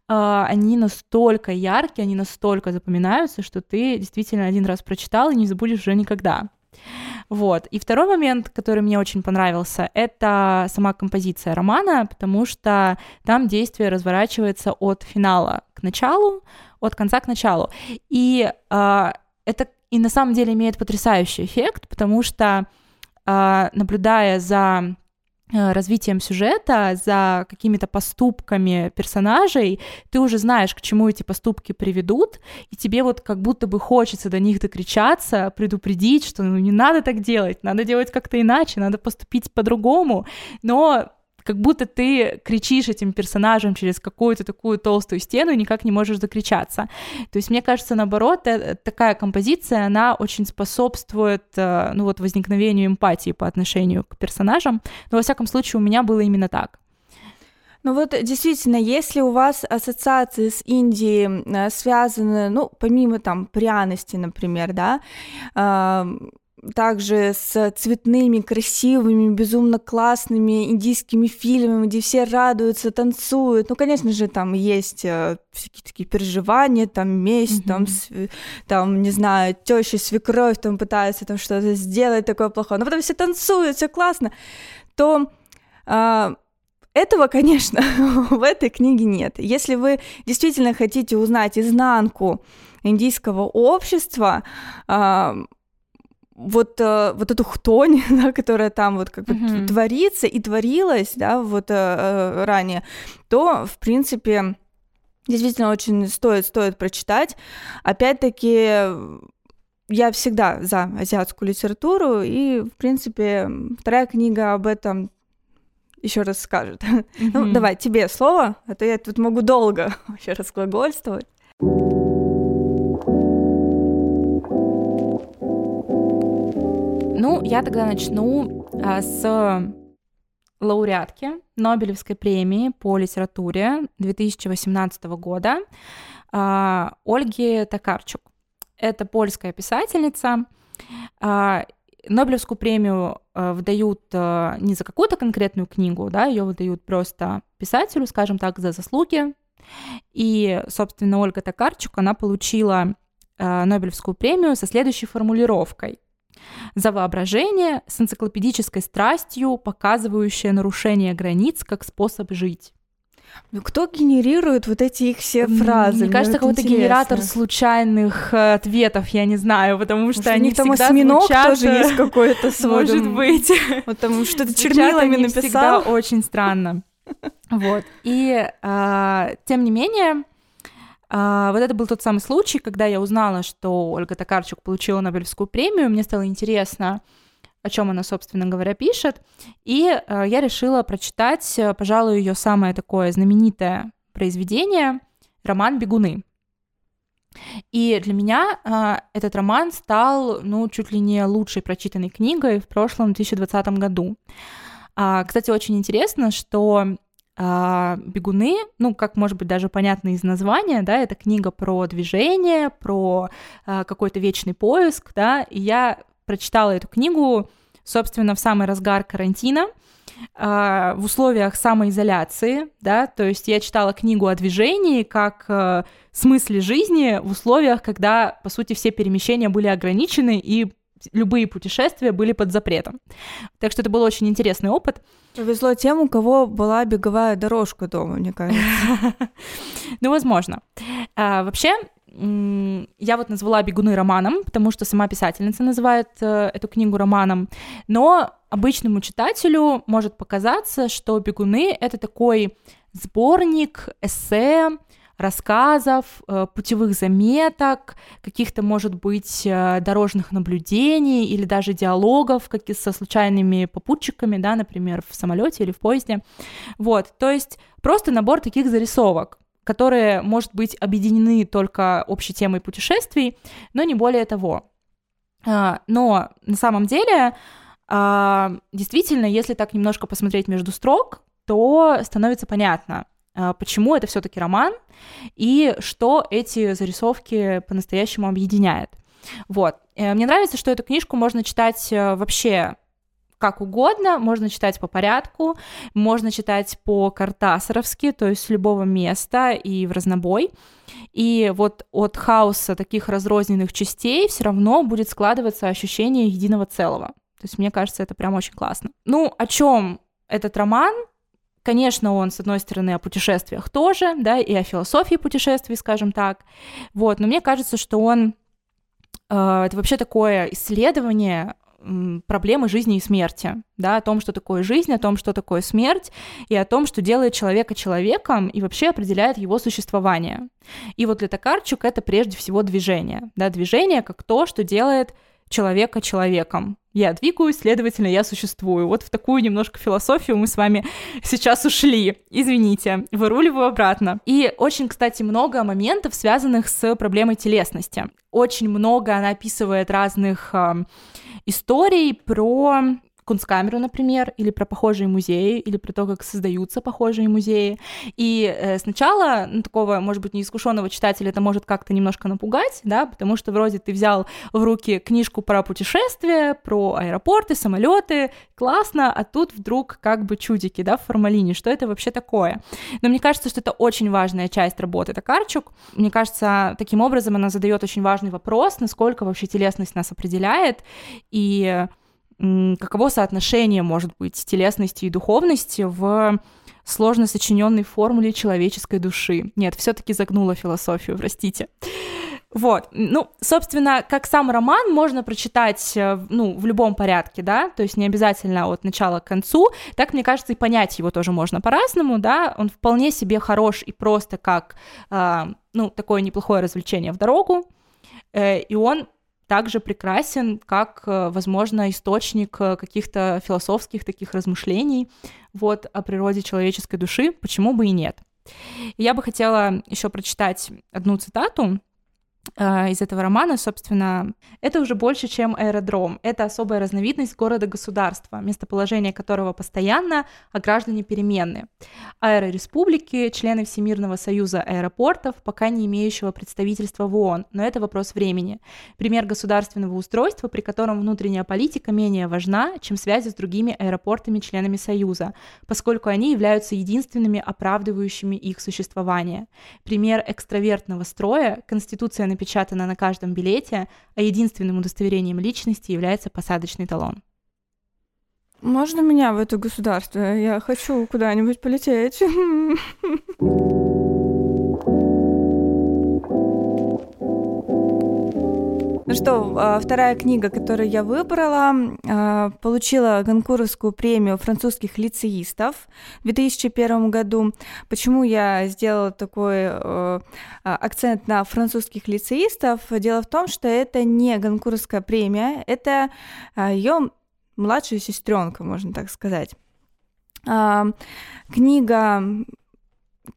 они настолько яркие, они настолько запоминаются, что ты действительно один раз прочитал и не забудешь уже никогда. Вот. И второй момент, который мне очень понравился, это сама композиция романа, потому что там действие разворачивается от финала к началу, от конца к началу. И э, это и на самом деле имеет потрясающий эффект, потому что а, наблюдая за э, развитием сюжета, за какими-то поступками персонажей, ты уже знаешь, к чему эти поступки приведут, и тебе вот как будто бы хочется до них докричаться, предупредить, что ну не надо так делать, надо делать как-то иначе, надо поступить по-другому, но как будто ты кричишь этим персонажам через какую-то такую толстую стену и никак не можешь закричаться. То есть, мне кажется, наоборот, э, такая композиция, она очень способствует, э, ну вот, возникновению эмпатии по отношению к персонажам. Но, во всяком случае, у меня было именно так. Ну вот действительно, если у вас ассоциации с Индией э, связаны, ну, помимо там пряности, например, да, также с цветными, красивыми, безумно классными индийскими фильмами, где все радуются, танцуют. Ну, конечно же, там есть э, всякие такие переживания, там месть, mm-hmm. там, там, не знаю, теща, свекровь там пытаются там что-то сделать такое плохое, но потом все танцуют, все классно, то э, этого, конечно, в этой книге нет. Если вы действительно хотите узнать изнанку индийского общества, э, вот, э, вот эту хтонь, да, которая там вот как бы mm-hmm. творится и творилась, да, вот э, э, ранее, то, в принципе, действительно очень стоит, стоит прочитать. Опять-таки, я всегда за азиатскую литературу, и, в принципе, вторая книга об этом еще раз скажет. Mm-hmm. Ну, давай, тебе слово, а то я тут могу долго вообще разглагольствовать. Ну, я тогда начну а, с лауреатки Нобелевской премии по литературе 2018 года а, Ольги Токарчук. Это польская писательница. А, Нобелевскую премию выдают не за какую-то конкретную книгу, да, ее выдают просто писателю, скажем так, за заслуги. И, собственно, Ольга Токарчук, она получила Нобелевскую премию со следующей формулировкой. За воображение с энциклопедической страстью, показывающее нарушение границ как способ жить. Ну кто генерирует вот эти их все фразы? Мне, Мне кажется, какой-то генератор случайных э, ответов, я не знаю, потому что Может, они там всегда осьминог звучат, тоже э, есть какой-то свой. Может быть. Там что-то Звучат чернилами всегда написал. очень странно. Вот. И а, тем не менее, а, вот это был тот самый случай, когда я узнала, что Ольга Токарчук получила Нобелевскую премию. Мне стало интересно, о чем она, собственно говоря, пишет. И э, я решила прочитать, э, пожалуй, ее самое такое знаменитое произведение роман Бегуны. И для меня э, этот роман стал, ну, чуть ли не лучшей прочитанной книгой в прошлом 2020 году. А, кстати, очень интересно, что а, бегуны, ну, как может быть даже понятно из названия, да, это книга про движение, про а, какой-то вечный поиск, да, и я прочитала эту книгу, собственно, в самый разгар карантина, а, в условиях самоизоляции, да, то есть я читала книгу о движении как э, смысле жизни в условиях, когда, по сути, все перемещения были ограничены и любые путешествия были под запретом. Так что это был очень интересный опыт. Повезло тем, у кого была беговая дорожка дома, мне кажется. Ну, возможно. А, Вообще, я вот назвала «Бегуны» романом, потому что сама писательница называет э, эту книгу романом, но обычному читателю может показаться, что «Бегуны» — это такой сборник эссе, рассказов, э, путевых заметок, каких-то, может быть, э, дорожных наблюдений или даже диалогов как со случайными попутчиками, да, например, в самолете или в поезде. Вот, то есть просто набор таких зарисовок которые, может быть, объединены только общей темой путешествий, но не более того. А, Но на самом деле, а, действительно, если так немножко посмотреть между строк, то становится понятно, почему это все-таки роман и что эти зарисовки по-настоящему объединяет. Вот. Э, Мне нравится, что эту книжку можно читать э, вообще как угодно, можно читать по порядку, можно читать по-картасаровски, то есть с любого места и в разнобой. И вот от хаоса таких разрозненных частей все равно будет складываться ощущение единого целого. То есть мне кажется, это прям очень классно. Ну, о чем этот роман? Конечно, он, с одной стороны, о путешествиях тоже, да, и о философии путешествий, скажем так. Вот, но мне кажется, что он э, это вообще такое исследование проблемы жизни и смерти, да, о том, что такое жизнь, о том, что такое смерть, и о том, что делает человека человеком и вообще определяет его существование. И вот для Токарчук это прежде всего движение, да, движение как то, что делает человека человеком. Я двигаюсь, следовательно, я существую. Вот в такую немножко философию мы с вами сейчас ушли. Извините, выруливаю обратно. И очень, кстати, много моментов, связанных с проблемой телесности. Очень много она описывает разных э, историй про Кунсткамеру, например, или про похожие музеи, или про то, как создаются похожие музеи. И э, сначала ну, такого, может быть, неискушенного читателя это может как-то немножко напугать, да, потому что вроде ты взял в руки книжку про путешествия, про аэропорты, самолеты, классно, а тут вдруг как бы чудики, да, в формалине, что это вообще такое? Но мне кажется, что это очень важная часть работы Токарчук. Мне кажется, таким образом она задает очень важный вопрос, насколько вообще телесность нас определяет, и каково соотношение может быть телесности и духовности в сложно сочиненной формуле человеческой души. Нет, все-таки загнула философию, простите. Вот, ну, собственно, как сам роман можно прочитать, э, ну, в любом порядке, да, то есть не обязательно от начала к концу, так, мне кажется, и понять его тоже можно по-разному, да, он вполне себе хорош и просто как, э, ну, такое неплохое развлечение в дорогу, э, и он также прекрасен, как, э, возможно, источник э, каких-то философских таких размышлений вот, о природе человеческой души, почему бы и нет. Я бы хотела еще прочитать одну цитату из этого романа, собственно, это уже больше, чем аэродром. Это особая разновидность города-государства, местоположение которого постоянно, а граждане переменны. Аэрореспублики — члены Всемирного союза аэропортов, пока не имеющего представительства в ООН, но это вопрос времени. Пример государственного устройства, при котором внутренняя политика менее важна, чем связи с другими аэропортами-членами Союза, поскольку они являются единственными оправдывающими их существование. Пример экстравертного строя — Конституция напечатана на каждом билете, а единственным удостоверением личности является посадочный талон. Можно меня в это государство? Я хочу куда-нибудь полететь. Ну что, а, вторая книга, которую я выбрала, а, получила Ганкуровскую премию французских лицеистов в 2001 году. Почему я сделала такой а, акцент на французских лицеистов? Дело в том, что это не Ганкуровская премия, это ее младшая сестренка, можно так сказать. Книга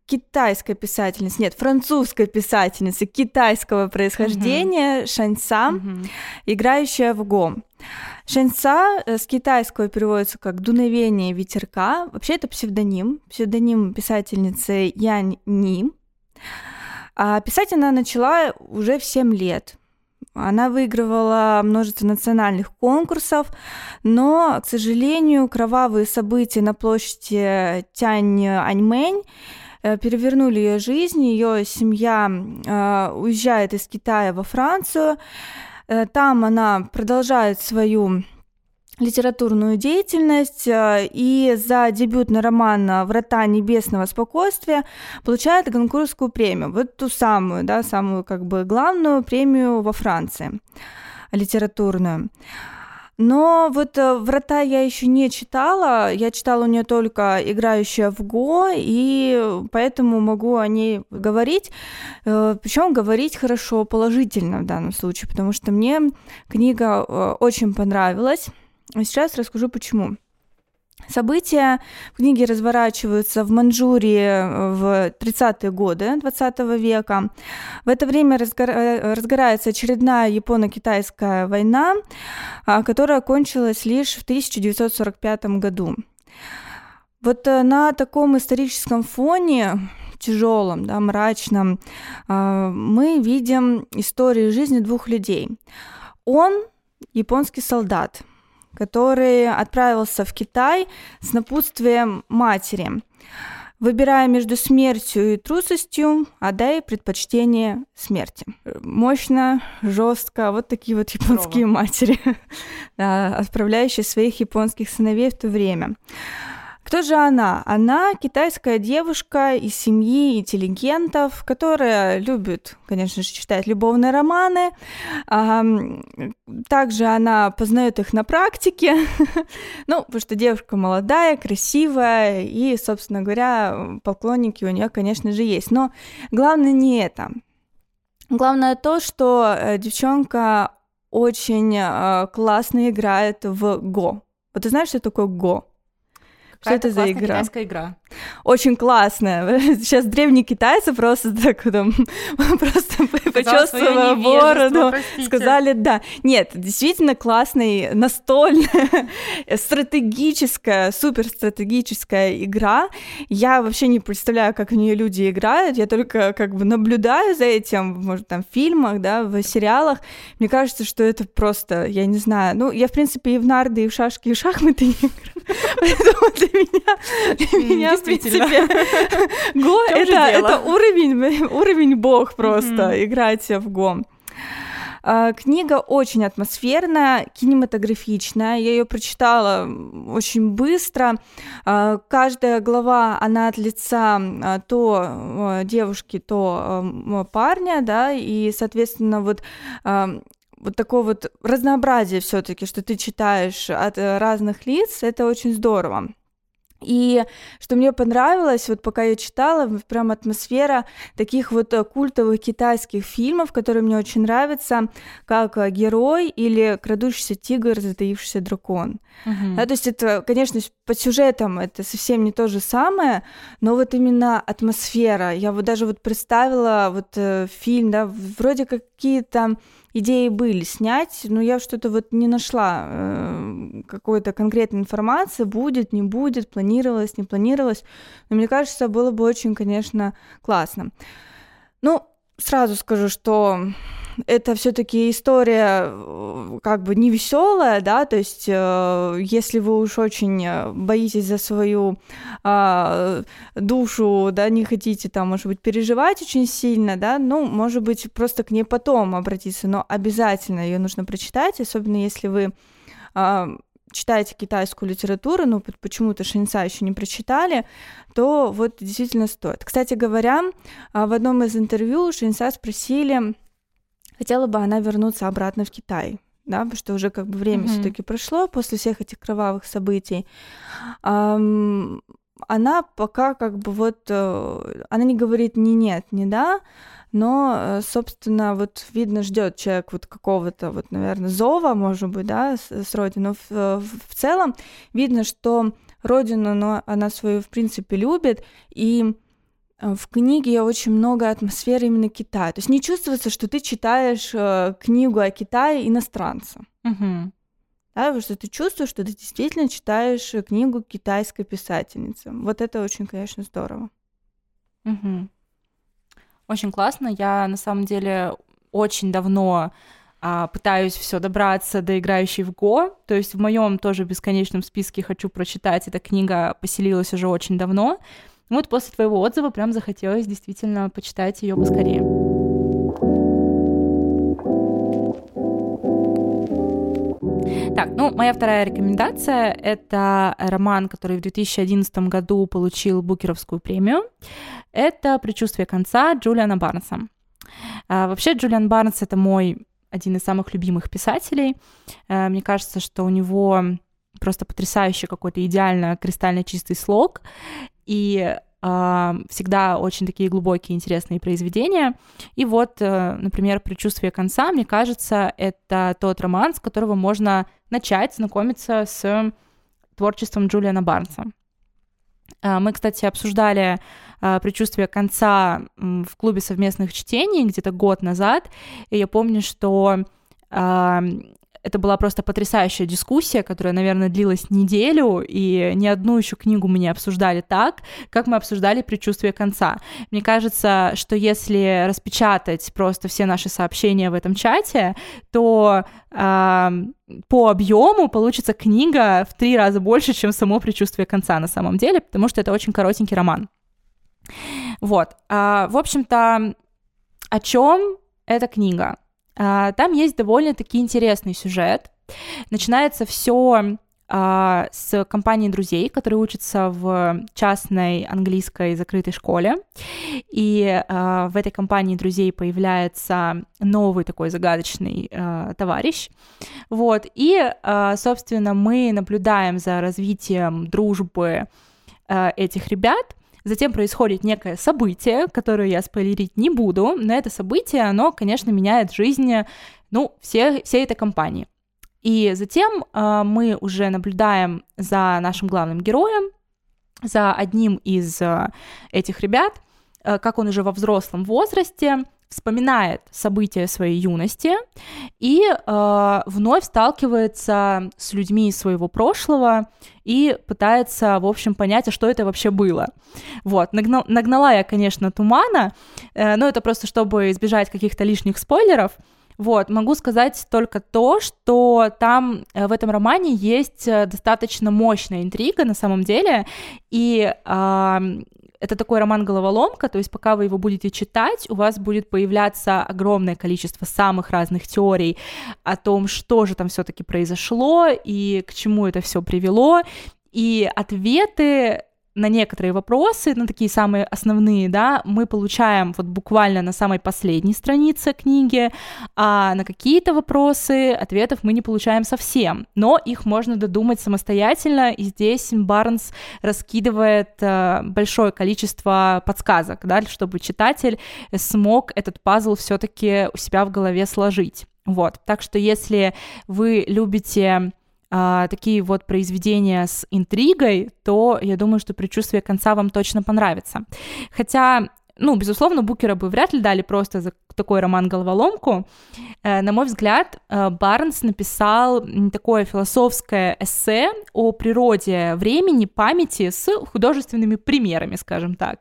китайской писательницы, нет, французской писательницы китайского происхождения uh-huh. Шаньца, uh-huh. играющая в го. Шаньца э, с китайского переводится как «дуновение ветерка». Вообще это псевдоним, псевдоним писательницы Янь Ни. А писать она начала уже в 7 лет. Она выигрывала множество национальных конкурсов, но, к сожалению, кровавые события на площади Тянь-Аньмэнь перевернули ее жизнь. Ее семья э, уезжает из Китая во Францию. Э, там она продолжает свою литературную деятельность и за дебютный роман «Врата небесного спокойствия» получает Гонкурскую премию, вот ту самую, да, самую как бы главную премию во Франции литературную. Но вот э, «Врата» я еще не читала, я читала у нее только «Играющая в Го», и поэтому могу о ней говорить, э, причем говорить хорошо, положительно в данном случае, потому что мне книга э, очень понравилась. Сейчас расскажу почему. События в книге разворачиваются в Манчжурии э, в 30-е годы 20 века. В это время э, разгорается очередная японо-китайская война, а, которая кончилась лишь в 1945 году. Вот э, на таком историческом фоне тяжелом, да, мрачном, а, мы видим историю жизни двух людей. Он японский солдат – который отправился в Китай с напутствием матери. Выбирая между смертью и трусостью, отдай предпочтение смерти. Мощно, жестко, вот такие вот японские Здорово. матери, отправляющие своих японских сыновей в то время. Кто же она? Она китайская девушка из семьи интеллигентов, которая любит, конечно же, читать любовные романы. Также она познает их на практике. ну, потому что девушка молодая, красивая, и, собственно говоря, поклонники у нее, конечно же, есть. Но главное не это. Главное то, что э, девчонка очень э, классно играет в Го. Вот ты знаешь, что такое Го? Что это за игра? китайская игра. Очень классная. Сейчас древние китайцы просто так там, просто почувствовали бороду, сказали да. Нет, действительно классная, настольная, стратегическая, суперстратегическая игра. Я вообще не представляю, как в нее люди играют, я только как бы наблюдаю за этим, может, там, в фильмах, да, в сериалах. Мне кажется, что это просто, я не знаю, ну, я, в принципе, и в нарды, и в шашки, и в шахматы не играю. Поэтому для меня, для меня принципе, Го — это, уровень, уровень бог просто, играть в Го. А, книга очень атмосферная, кинематографичная. Я ее прочитала очень быстро. А, каждая глава, она от лица а, то девушки, то парня, да, и, соответственно, вот вот такое вот разнообразие все-таки, что ты читаешь от разных лиц, это очень здорово. И что мне понравилось, вот пока я читала, прям атмосфера таких вот э, культовых китайских фильмов, которые мне очень нравятся, как э, «Герой» или «Крадущийся тигр, затаившийся дракон». Uh-huh. Да, то есть это, конечно, по сюжетам это совсем не то же самое, но вот именно атмосфера. Я вот даже вот представила вот э, фильм, да, вроде как какие-то идеи были снять, но я что-то вот не нашла э, какой-то конкретной информации, будет, не будет, планировалось, не планировалось. Но мне кажется, было бы очень, конечно, классно. Ну, сразу скажу, что это все-таки история э, как бы не веселая, да, то есть э, если вы уж очень э, боитесь за свою э, душу, да, не хотите там, может быть, переживать очень сильно, да, ну, может быть, просто к ней потом обратиться, но обязательно ее нужно прочитать, особенно если вы э, читаете китайскую литературу, но почему-то Шинца еще не прочитали, то вот действительно стоит. Кстати говоря, в одном из интервью Шинца спросили, хотела бы она вернуться обратно в Китай, да, потому что уже как бы время mm-hmm. все-таки прошло после всех этих кровавых событий. Um, она пока как бы вот, uh, она не говорит ни нет, ни да, но, uh, собственно, вот видно, ждет человек вот какого-то вот, наверное, зова, может быть, да, с, с родины. Но в, в, в целом видно, что родину, но она свою, в принципе, любит, и Э, в книге очень много атмосферы именно Китая. То есть не чувствуется, что ты читаешь э, книгу о Китае иностранца. Угу. Да, потому что ты чувствуешь, что ты действительно читаешь э, книгу китайской писательницы. Вот это очень, конечно, здорово. Угу. Очень классно. Я на самом деле очень давно а, пытаюсь все добраться до играющей в Го. То есть в моем тоже бесконечном списке хочу прочитать. Эта книга поселилась уже очень давно. Вот после твоего отзыва прям захотелось действительно почитать ее поскорее. Так, ну, моя вторая рекомендация — это роман, который в 2011 году получил Букеровскую премию. Это «Предчувствие конца» Джулиана Барнса. А, вообще, Джулиан Барнс — это мой один из самых любимых писателей. А, мне кажется, что у него просто потрясающий какой-то идеально кристально чистый слог, и всегда очень такие глубокие, интересные произведения. И вот, э, например, «Предчувствие конца», мне кажется, это тот роман, с которого можно начать знакомиться с творчеством Джулиана Барнса. Э, мы, кстати, обсуждали э, предчувствие конца в клубе совместных чтений где-то год назад, и я помню, что это была просто потрясающая дискуссия, которая, наверное, длилась неделю, и ни одну еще книгу мы не обсуждали так, как мы обсуждали «Предчувствие конца». Мне кажется, что если распечатать просто все наши сообщения в этом чате, то э, по объему получится книга в три раза больше, чем само «Предчувствие конца» на самом деле, потому что это очень коротенький роман. Вот. А, в общем-то, о чем эта книга? А, там есть довольно-таки интересный сюжет. Начинается все а, с компании друзей, которые учатся в частной английской закрытой школе. И а, в этой компании друзей появляется новый такой загадочный товарищ. Вот. И, собственно, мы наблюдаем за развитием дружбы этих ребят. Затем происходит некое событие, которое я спойлерить не буду, но это событие, оно, конечно, меняет жизнь, ну, все, всей этой компании. И затем э, мы уже наблюдаем за нашим главным героем, за одним из э, этих ребят, э, как он уже во взрослом возрасте вспоминает события своей юности и э, вновь сталкивается с людьми из своего прошлого и пытается, в общем, понять, а что это вообще было. Вот, нагнал, нагнала я, конечно, тумана, э, но это просто чтобы избежать каких-то лишних спойлеров. Вот, могу сказать только то, что там э, в этом романе есть э, достаточно мощная интрига на самом деле, и это такой роман-головоломка, то есть пока вы его будете читать, у вас будет появляться огромное количество самых разных теорий о том, что же там все-таки произошло и к чему это все привело. И ответы на некоторые вопросы, на такие самые основные, да, мы получаем вот буквально на самой последней странице книги, а на какие-то вопросы ответов мы не получаем совсем, но их можно додумать самостоятельно, и здесь Барнс раскидывает э, большое количество подсказок, да, чтобы читатель смог этот пазл все-таки у себя в голове сложить. Вот, так что если вы любите а, такие вот произведения с интригой, то я думаю, что предчувствие конца вам точно понравится. Хотя ну, безусловно, Букера бы вряд ли дали просто за такой роман-головоломку. Э, на мой взгляд, э, Барнс написал такое философское эссе о природе времени, памяти с художественными примерами, скажем так.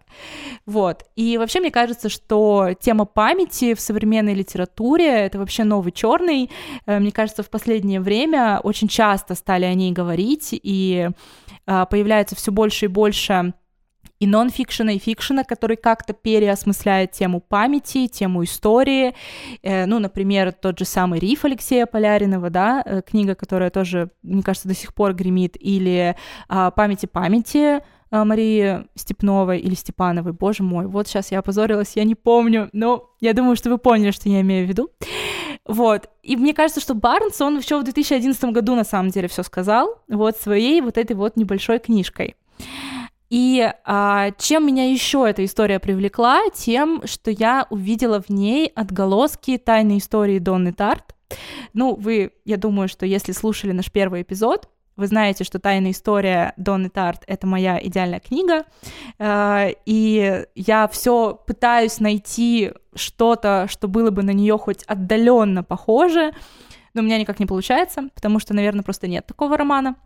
Вот. И вообще мне кажется, что тема памяти в современной литературе — это вообще новый черный. Э, мне кажется, в последнее время очень часто стали о ней говорить, и появляется все больше и больше и нон-фикшена, и фикшена, который как-то переосмысляет тему памяти, тему истории. Э, ну, например, тот же самый «Риф» Алексея Поляринова, да, э, книга, которая тоже, мне кажется, до сих пор гремит, или э, «Памяти памяти», э, Марии Степновой или Степановой, боже мой, вот сейчас я опозорилась, я не помню, но я думаю, что вы поняли, что я имею в виду. Вот, и мне кажется, что Барнс, он еще в 2011 году на самом деле все сказал, вот своей вот этой вот небольшой книжкой. И а, чем меня еще эта история привлекла? Тем, что я увидела в ней отголоски тайной истории Донны Тарт. Ну, вы, я думаю, что если слушали наш первый эпизод, вы знаете, что «Тайная история Донны Тарт» — это моя идеальная книга, э, и я все пытаюсь найти что-то, что было бы на нее хоть отдаленно похоже, но у меня никак не получается, потому что, наверное, просто нет такого романа.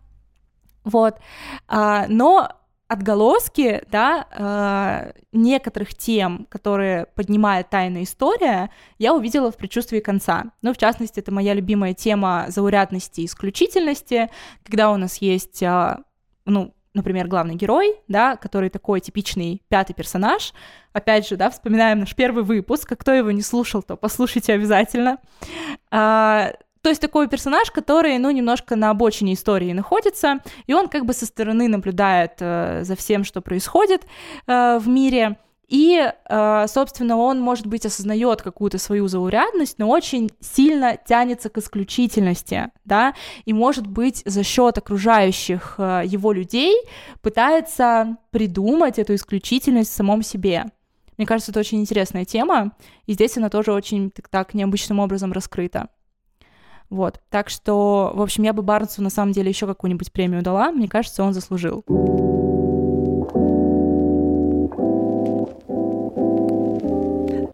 Вот. А, но отголоски, да, э, некоторых тем, которые поднимает тайная история, я увидела в предчувствии конца. Ну, в частности, это моя любимая тема заурядности и исключительности, когда у нас есть, э, ну, например, главный герой, да, который такой типичный пятый персонаж. Опять же, да, вспоминаем наш первый выпуск, а кто его не слушал, то послушайте обязательно. Э, то есть такой персонаж, который, ну, немножко на обочине истории находится, и он как бы со стороны наблюдает э, за всем, что происходит э, в мире, и, э, собственно, он, может быть, осознает какую-то свою заурядность, но очень сильно тянется к исключительности, да, и, может быть, за счет окружающих э, его людей пытается придумать эту исключительность в самом себе. Мне кажется, это очень интересная тема, и здесь она тоже очень так, так необычным образом раскрыта. Вот, так что, в общем, я бы Барнсу на самом деле еще какую-нибудь премию дала, мне кажется, он заслужил.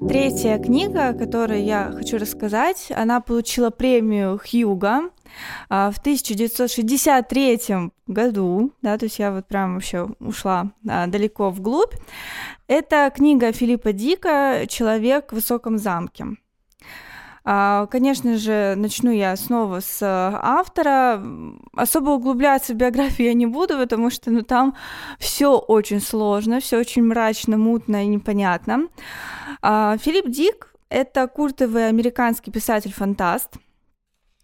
Третья книга, о которой я хочу рассказать, она получила премию Хьюга а, в 1963 году, да, то есть я вот прям вообще ушла а, далеко вглубь. Это книга Филиппа Дика «Человек в высоком замке». А, конечно же, начну я снова с э, автора. Особо углубляться в биографию я не буду, потому что ну, там все очень сложно, все очень мрачно, мутно и непонятно. А, Филипп Дик — это культовый американский писатель-фантаст.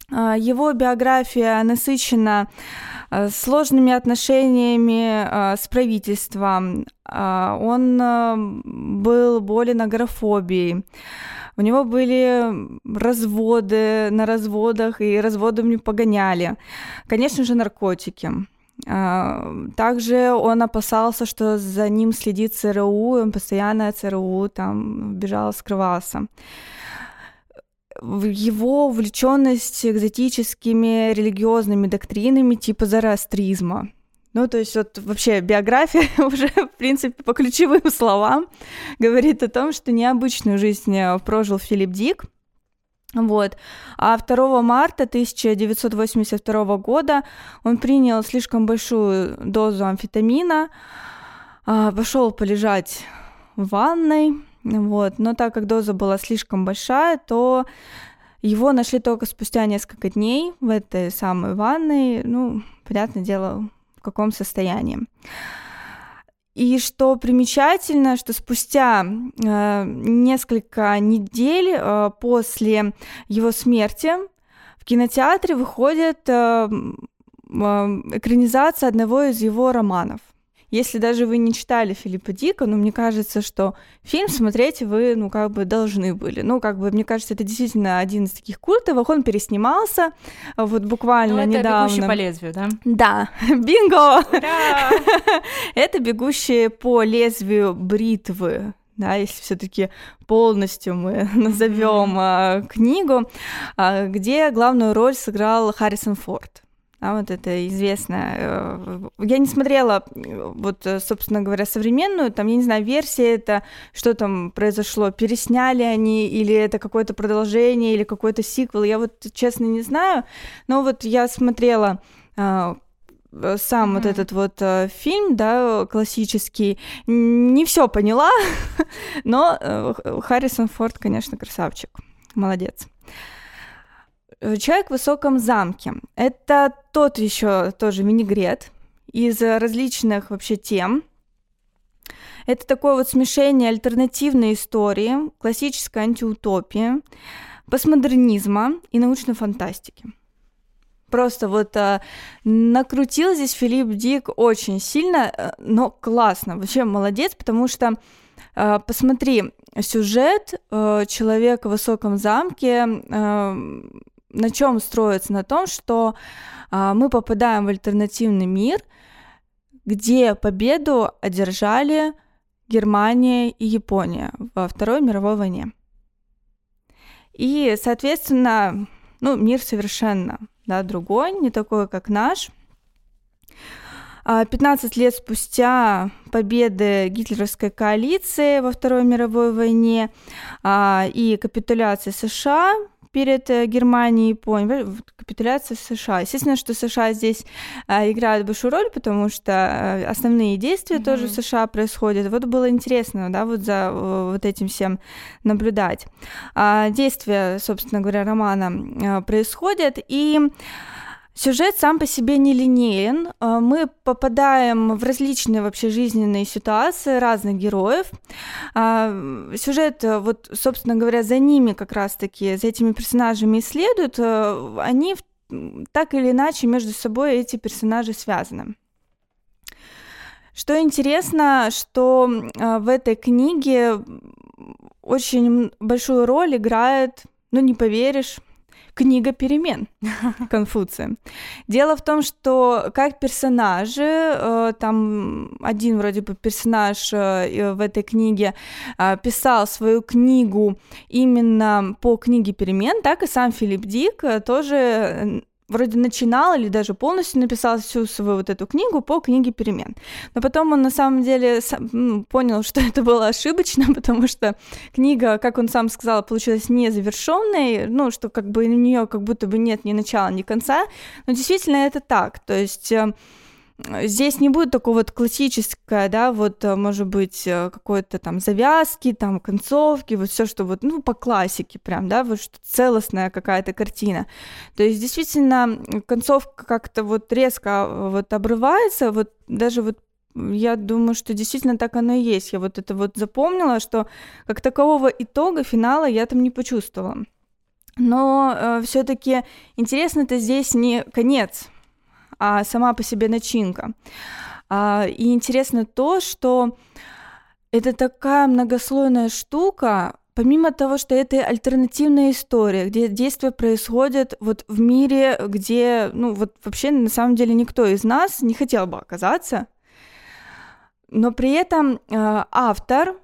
А, его биография насыщена э, сложными отношениями э, с правительством. Он был болен агорафобией. У него были разводы на разводах, и разводом не погоняли. Конечно же, наркотики. А, также он опасался, что за ним следит ЦРУ, он постоянно от ЦРУ там бежал, скрывался. Его увлеченность экзотическими религиозными доктринами типа зороастризма – ну, то есть вот вообще биография уже, в принципе, по ключевым словам говорит о том, что необычную жизнь э, прожил Филипп Дик. Вот. А 2 марта 1982 года он принял слишком большую дозу амфетамина, а, пошел полежать в ванной, вот. но так как доза была слишком большая, то его нашли только спустя несколько дней в этой самой ванной. Ну, понятное дело, каком состоянии. И что примечательно, что спустя э, несколько недель э, после его смерти в кинотеатре выходит э, э, экранизация одного из его романов. Если даже вы не читали Филиппа Дика, ну, мне кажется, что фильм смотреть вы, ну, как бы должны были. Ну, как бы, мне кажется, это действительно один из таких культовых. Он переснимался вот буквально ну, это недавно. «Бегущий по лезвию», да? Да, бинго! Это «Бегущие по лезвию бритвы» да, если все-таки полностью мы назовем mm-hmm. а, книгу, а, где главную роль сыграл Харрисон Форд. А вот это известное. Э, я не смотрела, вот, собственно говоря, современную, там, я не знаю, версия это, что там произошло, пересняли они, или это какое-то продолжение, или какой-то сиквел, я вот, честно, не знаю, но вот я смотрела а, сам mm-hmm. вот этот вот э, фильм, да, классический, не все поняла, но э, Харрисон Форд, конечно, красавчик, молодец. Э, Человек в высоком замке. Это тот еще тоже винегрет из различных вообще тем. Это такое вот смешение альтернативной истории, классической антиутопии, постмодернизма и научной фантастики. Просто вот а, накрутил здесь Филипп Дик очень сильно, э, но классно. Вообще молодец, потому что а, посмотри, сюжет а, человека в высоком замке а, на чем строится? На том, что а, мы попадаем в альтернативный мир, где победу одержали Германия и Япония во Второй мировой войне. И, соответственно, ну, мир совершенно да, другой, не такой, как наш. 15 а, лет спустя победы гитлеровской коалиции во Второй мировой войне а, и капитуляции США перед э, Германией и Японией, капитуляция США. Естественно, что США здесь а, играют большую роль, потому что а, основные действия mm-hmm. тоже в США происходят. Вот было интересно, да, вот за вот этим всем наблюдать. А, действия, собственно говоря, романа происходят, и Сюжет сам по себе не линеен. А, мы попадаем в различные вообще жизненные ситуации разных героев. А, сюжет, э, вот, собственно говоря, за ними как раз-таки, за этими персонажами исследуют. Э, они так или иначе между собой эти персонажи связаны. Что интересно, что э, в этой книге очень большую роль играет, ну не поверишь, книга перемен Конфуция. Дело в том, что как персонажи, э, там один вроде бы персонаж э, в этой книге э, писал свою книгу именно по книге перемен, так и сам Филипп Дик тоже вроде начинал или даже полностью написал всю свою вот эту книгу по книге перемен. Но потом он на самом деле ну, понял, что это было ошибочно, потому что книга, как он сам сказал, получилась незавершенной, ну, что как бы у нее как будто бы нет ни начала, ни конца. Но действительно это так. То есть э, Здесь не будет такого вот классическое, да, вот, э, может быть, э, какой-то там завязки, там, концовки, вот все, что вот, ну, по классике прям, да, вот что целостная какая-то картина. То есть, действительно, концовка как-то вот резко э, вот обрывается, вот даже вот я думаю, что действительно так оно и есть. Я вот это вот запомнила, что как такового итога, финала я там не почувствовала. Но э, все-таки интересно это здесь не конец, а сама по себе начинка. А, и интересно то, что это такая многослойная штука, помимо того, что это альтернативная история, где действия происходят вот в мире, где, ну, вот вообще на самом деле никто из нас не хотел бы оказаться, но при этом э, автор,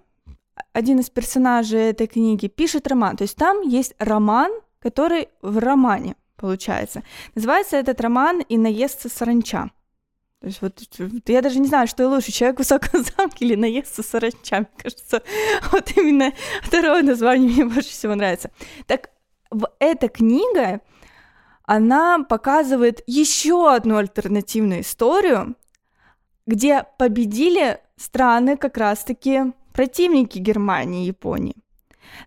один из персонажей этой книги, пишет роман. То есть там есть роман, который в романе получается. Называется этот роман «И наестся саранча». То есть вот я даже не знаю, что лучше, человек в высоком замке или наестся саранча. Мне кажется, вот именно второе название мне больше всего нравится. Так эта книга, она показывает еще одну альтернативную историю, где победили страны как раз-таки противники Германии и Японии.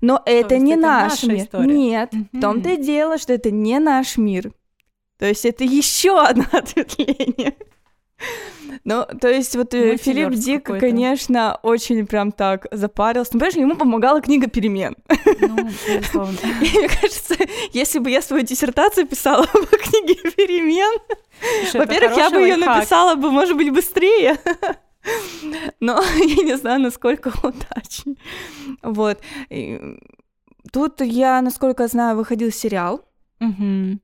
Но то это не это наш мир. История. Нет, mm-hmm. в том-то и дело, что это не наш мир. То есть это еще одно ответвление. Ну, то есть вот э, Филипп Дик, конечно, очень прям так запарился. Ну, понимаешь, ему помогала книга перемен. Ну, И мне кажется, если бы я свою диссертацию писала по книге перемен, во-первых, я бы ее написала бы, может быть, быстрее. Но я не знаю, насколько удачно. Вот. И тут я, насколько знаю, выходил сериал. Угу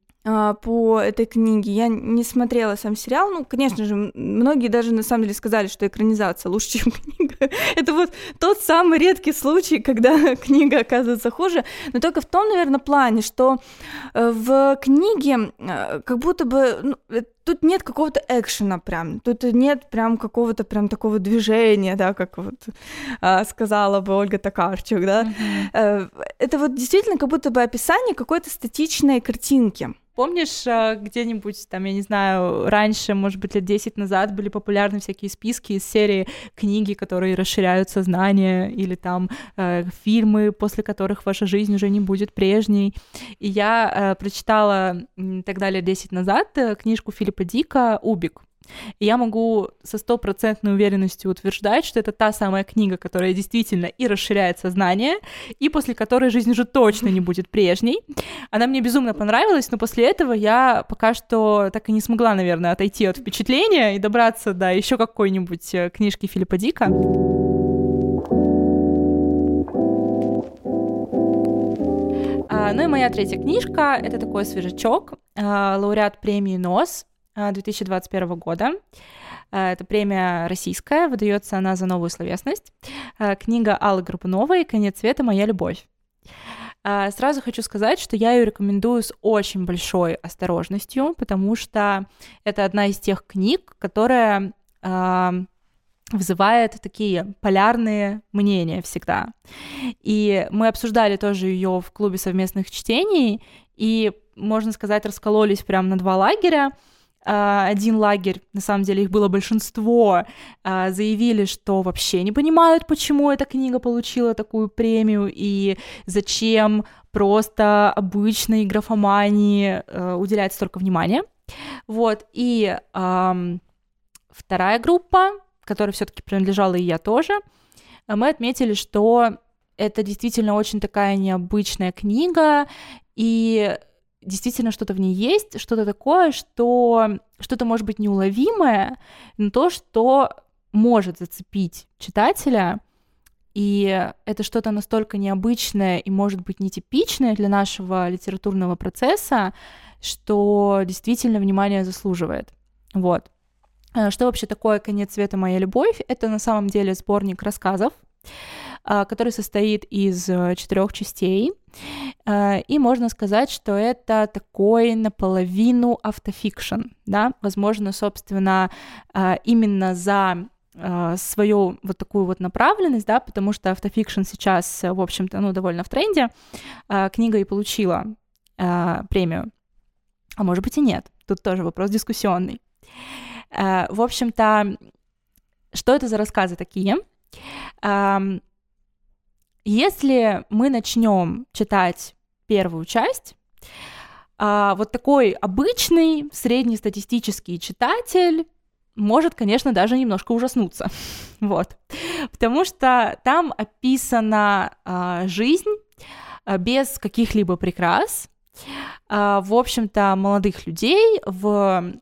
по этой книге. Я не смотрела сам сериал. Ну, конечно же, многие даже на самом деле сказали, что экранизация лучше, чем книга. Это вот тот самый редкий случай, когда книга оказывается хуже. Но только в том, наверное, плане, что э, в книге э, как будто бы ну, э, тут нет какого-то экшена прям, тут нет прям какого-то прям такого движения, да, как вот а, сказала бы Ольга Токарчук, да. Mm-hmm. Это вот действительно как будто бы описание какой-то статичной картинки. Помнишь, э, где-нибудь, там, я не знаю, раньше, может быть, лет 10 назад были популярны всякие списки из серии книги, которые расширяют сознание, или там э, фильмы, после которых ваша жизнь уже не будет прежней. И я э, прочитала тогда лет 10 назад э, книжку Филиппа Дика «Убик». И я могу со стопроцентной уверенностью утверждать, что это та самая книга, которая действительно и расширяет сознание, и после которой жизнь уже точно не будет прежней. Она мне безумно понравилась, но после этого я пока что так и не смогла, наверное, отойти от впечатления и добраться до еще какой-нибудь э, книжки Филиппа Дика. А, ну и моя третья книжка — это такой свежачок, а, лауреат премии НОС 2021 года. Э, это премия российская, выдается она за новую словесность. Э, книга Аллы Горбуновой «Конец света. Моя любовь». Сразу хочу сказать, что я ее рекомендую с очень большой осторожностью, потому что это одна из тех книг, которая вызывает такие полярные мнения всегда. И мы обсуждали тоже ее в клубе совместных чтений, и, можно сказать, раскололись прямо на два лагеря. А, один лагерь, на самом деле их было большинство, а, заявили, что вообще не понимают, почему эта книга получила такую премию и зачем просто обычной графомании э, уделять столько внимания. Вот, и вторая группа, которой все-таки принадлежала и я тоже, мы отметили, что это действительно очень такая необычная книга, и действительно что-то в ней есть, что-то такое, что что-то может быть неуловимое, но то, что может зацепить читателя, и это что-то настолько необычное и, может быть, нетипичное для нашего литературного процесса, что действительно внимание заслуживает. Вот. Э, что вообще такое «Конец света. Моя любовь»? Это на самом деле сборник рассказов, а, который состоит из э, четырех частей. А, и можно сказать, что это такой наполовину автофикшн, да, возможно, собственно, а, именно за свою вот такую вот направленность, да, потому что автофикшн сейчас, в общем-то, ну, довольно в тренде. Книга и получила премию. А может быть и нет. Тут тоже вопрос дискуссионный. В общем-то, что это за рассказы такие? Если мы начнем читать первую часть, а, вот такой обычный среднестатистический читатель может, конечно, даже немножко ужаснуться. вот. Потому что там описана а, жизнь а, без каких-либо прикрас, в общем-то, молодых людей в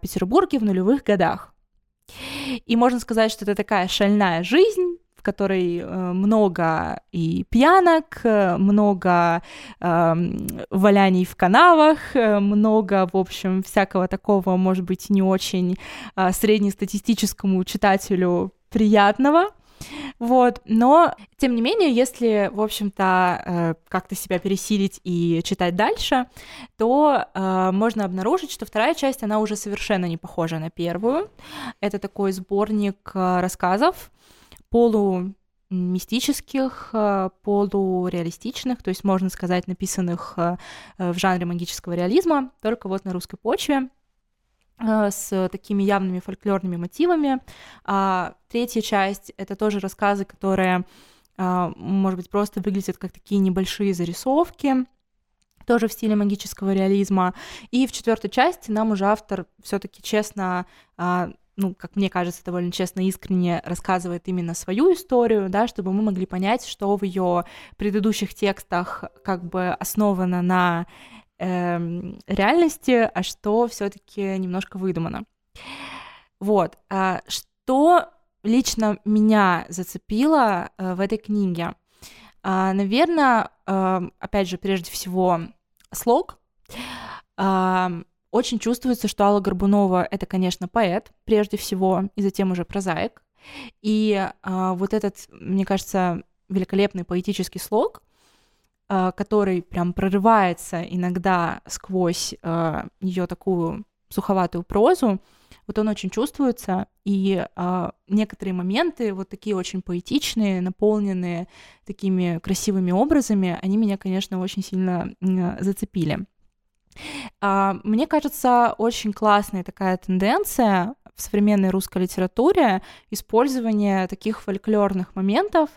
Петербурге в нулевых годах. И можно сказать, что это такая шальная жизнь, в которой э, много и пьянок, э, много э, валяний в канавах, э, много, в общем, всякого такого, может быть, не очень э, среднестатистическому читателю приятного. Вот, но тем не менее, если, в общем-то, как-то себя пересилить и читать дальше, то э, можно обнаружить, что вторая часть, она уже совершенно не похожа на первую. Это такой сборник рассказов полу мистических, полуреалистичных, то есть, можно сказать, написанных в жанре магического реализма, только вот на русской почве. Э, с такими явными фольклорными мотивами. А третья часть — это тоже рассказы, которые, может быть, просто выглядят как такие небольшие зарисовки, тоже в стиле магического реализма. И в четвертой части нам уже автор все-таки честно ну, как мне кажется, довольно честно, искренне рассказывает именно свою историю, да, чтобы мы могли понять, что в ее предыдущих текстах как бы основано на э, реальности, а что все-таки немножко выдумано. Вот. А что лично меня зацепило э, в этой книге? А, наверное, э, опять же, прежде всего, слог. А, очень чувствуется, что Алла Горбунова — это, конечно, поэт, прежде всего, и затем уже прозаик. И а, вот этот, мне кажется, великолепный поэтический слог, Э, который прям прорывается иногда сквозь э, ее такую суховатую прозу, вот он очень чувствуется, и э, некоторые моменты, вот такие очень поэтичные, наполненные такими красивыми образами, они меня, конечно, очень сильно э, зацепили. Э, мне кажется, очень классная такая тенденция в современной русской литературе использование таких фольклорных моментов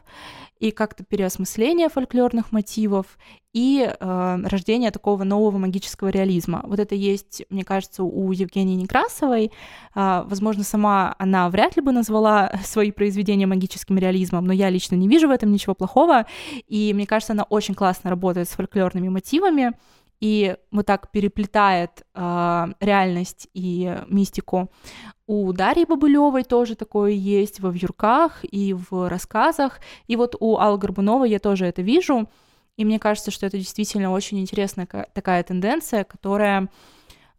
и как-то переосмысление фольклорных мотивов и э, рождение такого нового магического реализма. Вот это есть, мне кажется, у Евгении Некрасовой. Э, возможно, сама она вряд ли бы назвала свои произведения магическим реализмом, но я лично не вижу в этом ничего плохого. И мне кажется, она очень классно работает с фольклорными мотивами и вот так переплетает э, реальность и мистику. У Дарьи Бабылевой тоже такое есть во вьюрках и в рассказах. И вот у Аллы Горбуновой я тоже это вижу. И мне кажется, что это действительно очень интересная такая тенденция, которая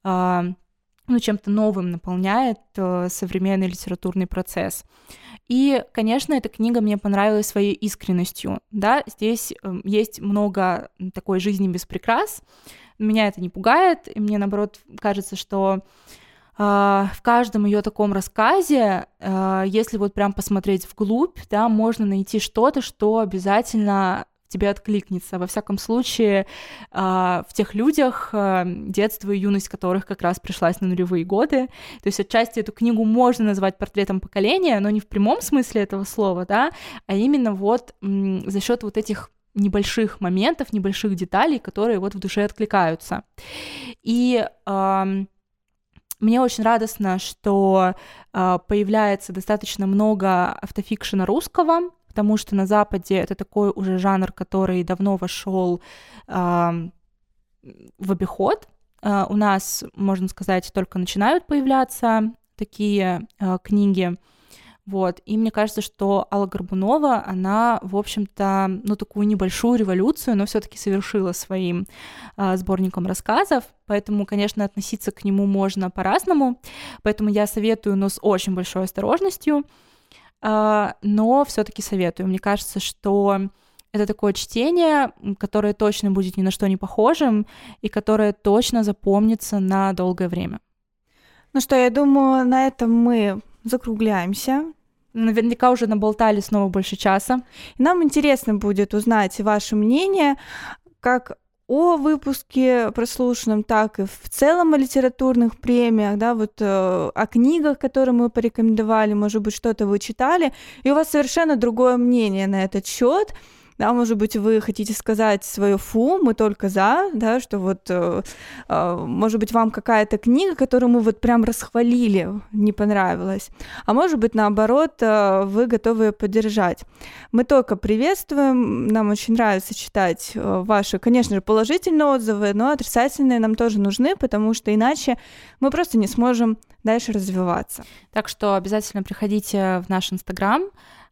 э, ну, чем-то новым наполняет э, современный литературный процесс. И, конечно, эта книга мне понравилась своей искренностью. Да? Здесь э, есть много такой жизни без прикрас. Меня это не пугает, и мне, наоборот, кажется, что э, в каждом ее таком рассказе, э, если вот прям посмотреть вглубь, да, можно найти что-то, что обязательно тебе откликнется. Во всяком случае, в тех людях, детство и юность которых как раз пришлась на нулевые годы. То есть отчасти эту книгу можно назвать портретом поколения, но не в прямом смысле этого слова, да, а именно вот за счет вот этих небольших моментов, небольших деталей, которые вот в душе откликаются. И э, мне очень радостно, что э, появляется достаточно много автофикшена русского, потому что на Западе это такой уже жанр, который давно вошел э, в обиход. Э, у нас, можно сказать, только начинают появляться такие э, книги. Вот. И мне кажется, что Алла Горбунова, она, в общем-то, ну, такую небольшую революцию, но все таки совершила своим э, сборником рассказов, поэтому, конечно, относиться к нему можно по-разному, поэтому я советую, но с очень большой осторожностью, но все таки советую. Мне кажется, что это такое чтение, которое точно будет ни на что не похожим и которое точно запомнится на долгое время. Ну что, я думаю, на этом мы закругляемся. Наверняка уже наболтали снова больше часа. И нам интересно будет узнать ваше мнение, как о выпуске прослушанном, так и в целом о литературных премиях, да, вот э, о книгах, которые мы порекомендовали, может быть, что-то вы читали, и у вас совершенно другое мнение на этот счет да, может быть, вы хотите сказать свое фу, мы только за, да, что вот, э, э, может быть, вам какая-то книга, которую мы вот прям расхвалили, не понравилась, а может быть, наоборот, э, вы готовы ее поддержать. Мы только приветствуем, нам очень нравится читать ваши, конечно же, положительные отзывы, но отрицательные нам тоже нужны, потому что иначе мы просто не сможем дальше развиваться. Так что обязательно приходите в наш Инстаграм,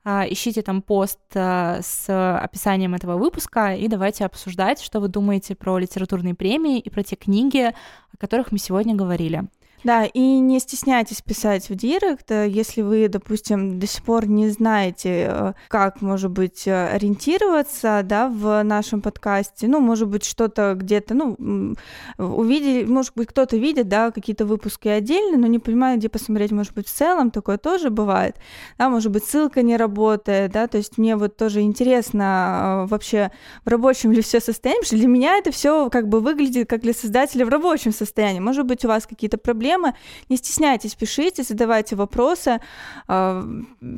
ищите там пост а, с описанием этого выпуска и давайте обсуждать, что вы думаете про литературные премии и про те книги, о которых мы сегодня говорили. Да, и не стесняйтесь писать в директ, э, если вы, допустим, до сих пор не знаете, э, как, может быть, э, ориентироваться, да, в нашем подкасте, ну, может быть, что-то где-то, ну, увидели, может быть, кто-то видит, да, какие-то выпуски отдельно, но не понимает, где посмотреть, может быть, в целом, такое тоже бывает, да, может быть, ссылка не работает, да, то есть мне вот тоже интересно вообще, в рабочем ли все состояние, потому что для меня это все как бы выглядит как для создателя в рабочем состоянии, может быть, у вас какие-то проблемы, проблемы. Не стесняйтесь, пишите, задавайте вопросы, а,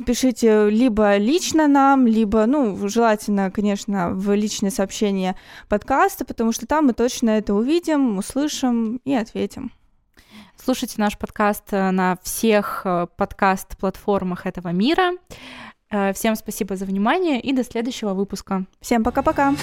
пишите либо лично нам, либо, ну, желательно, конечно, в личные сообщения подкаста, потому что там мы точно это увидим, услышим и ответим. Слушайте наш подкаст э, на всех э, подкаст-платформах этого мира. Э, всем спасибо за внимание и до следующего выпуска. Всем пока-пока.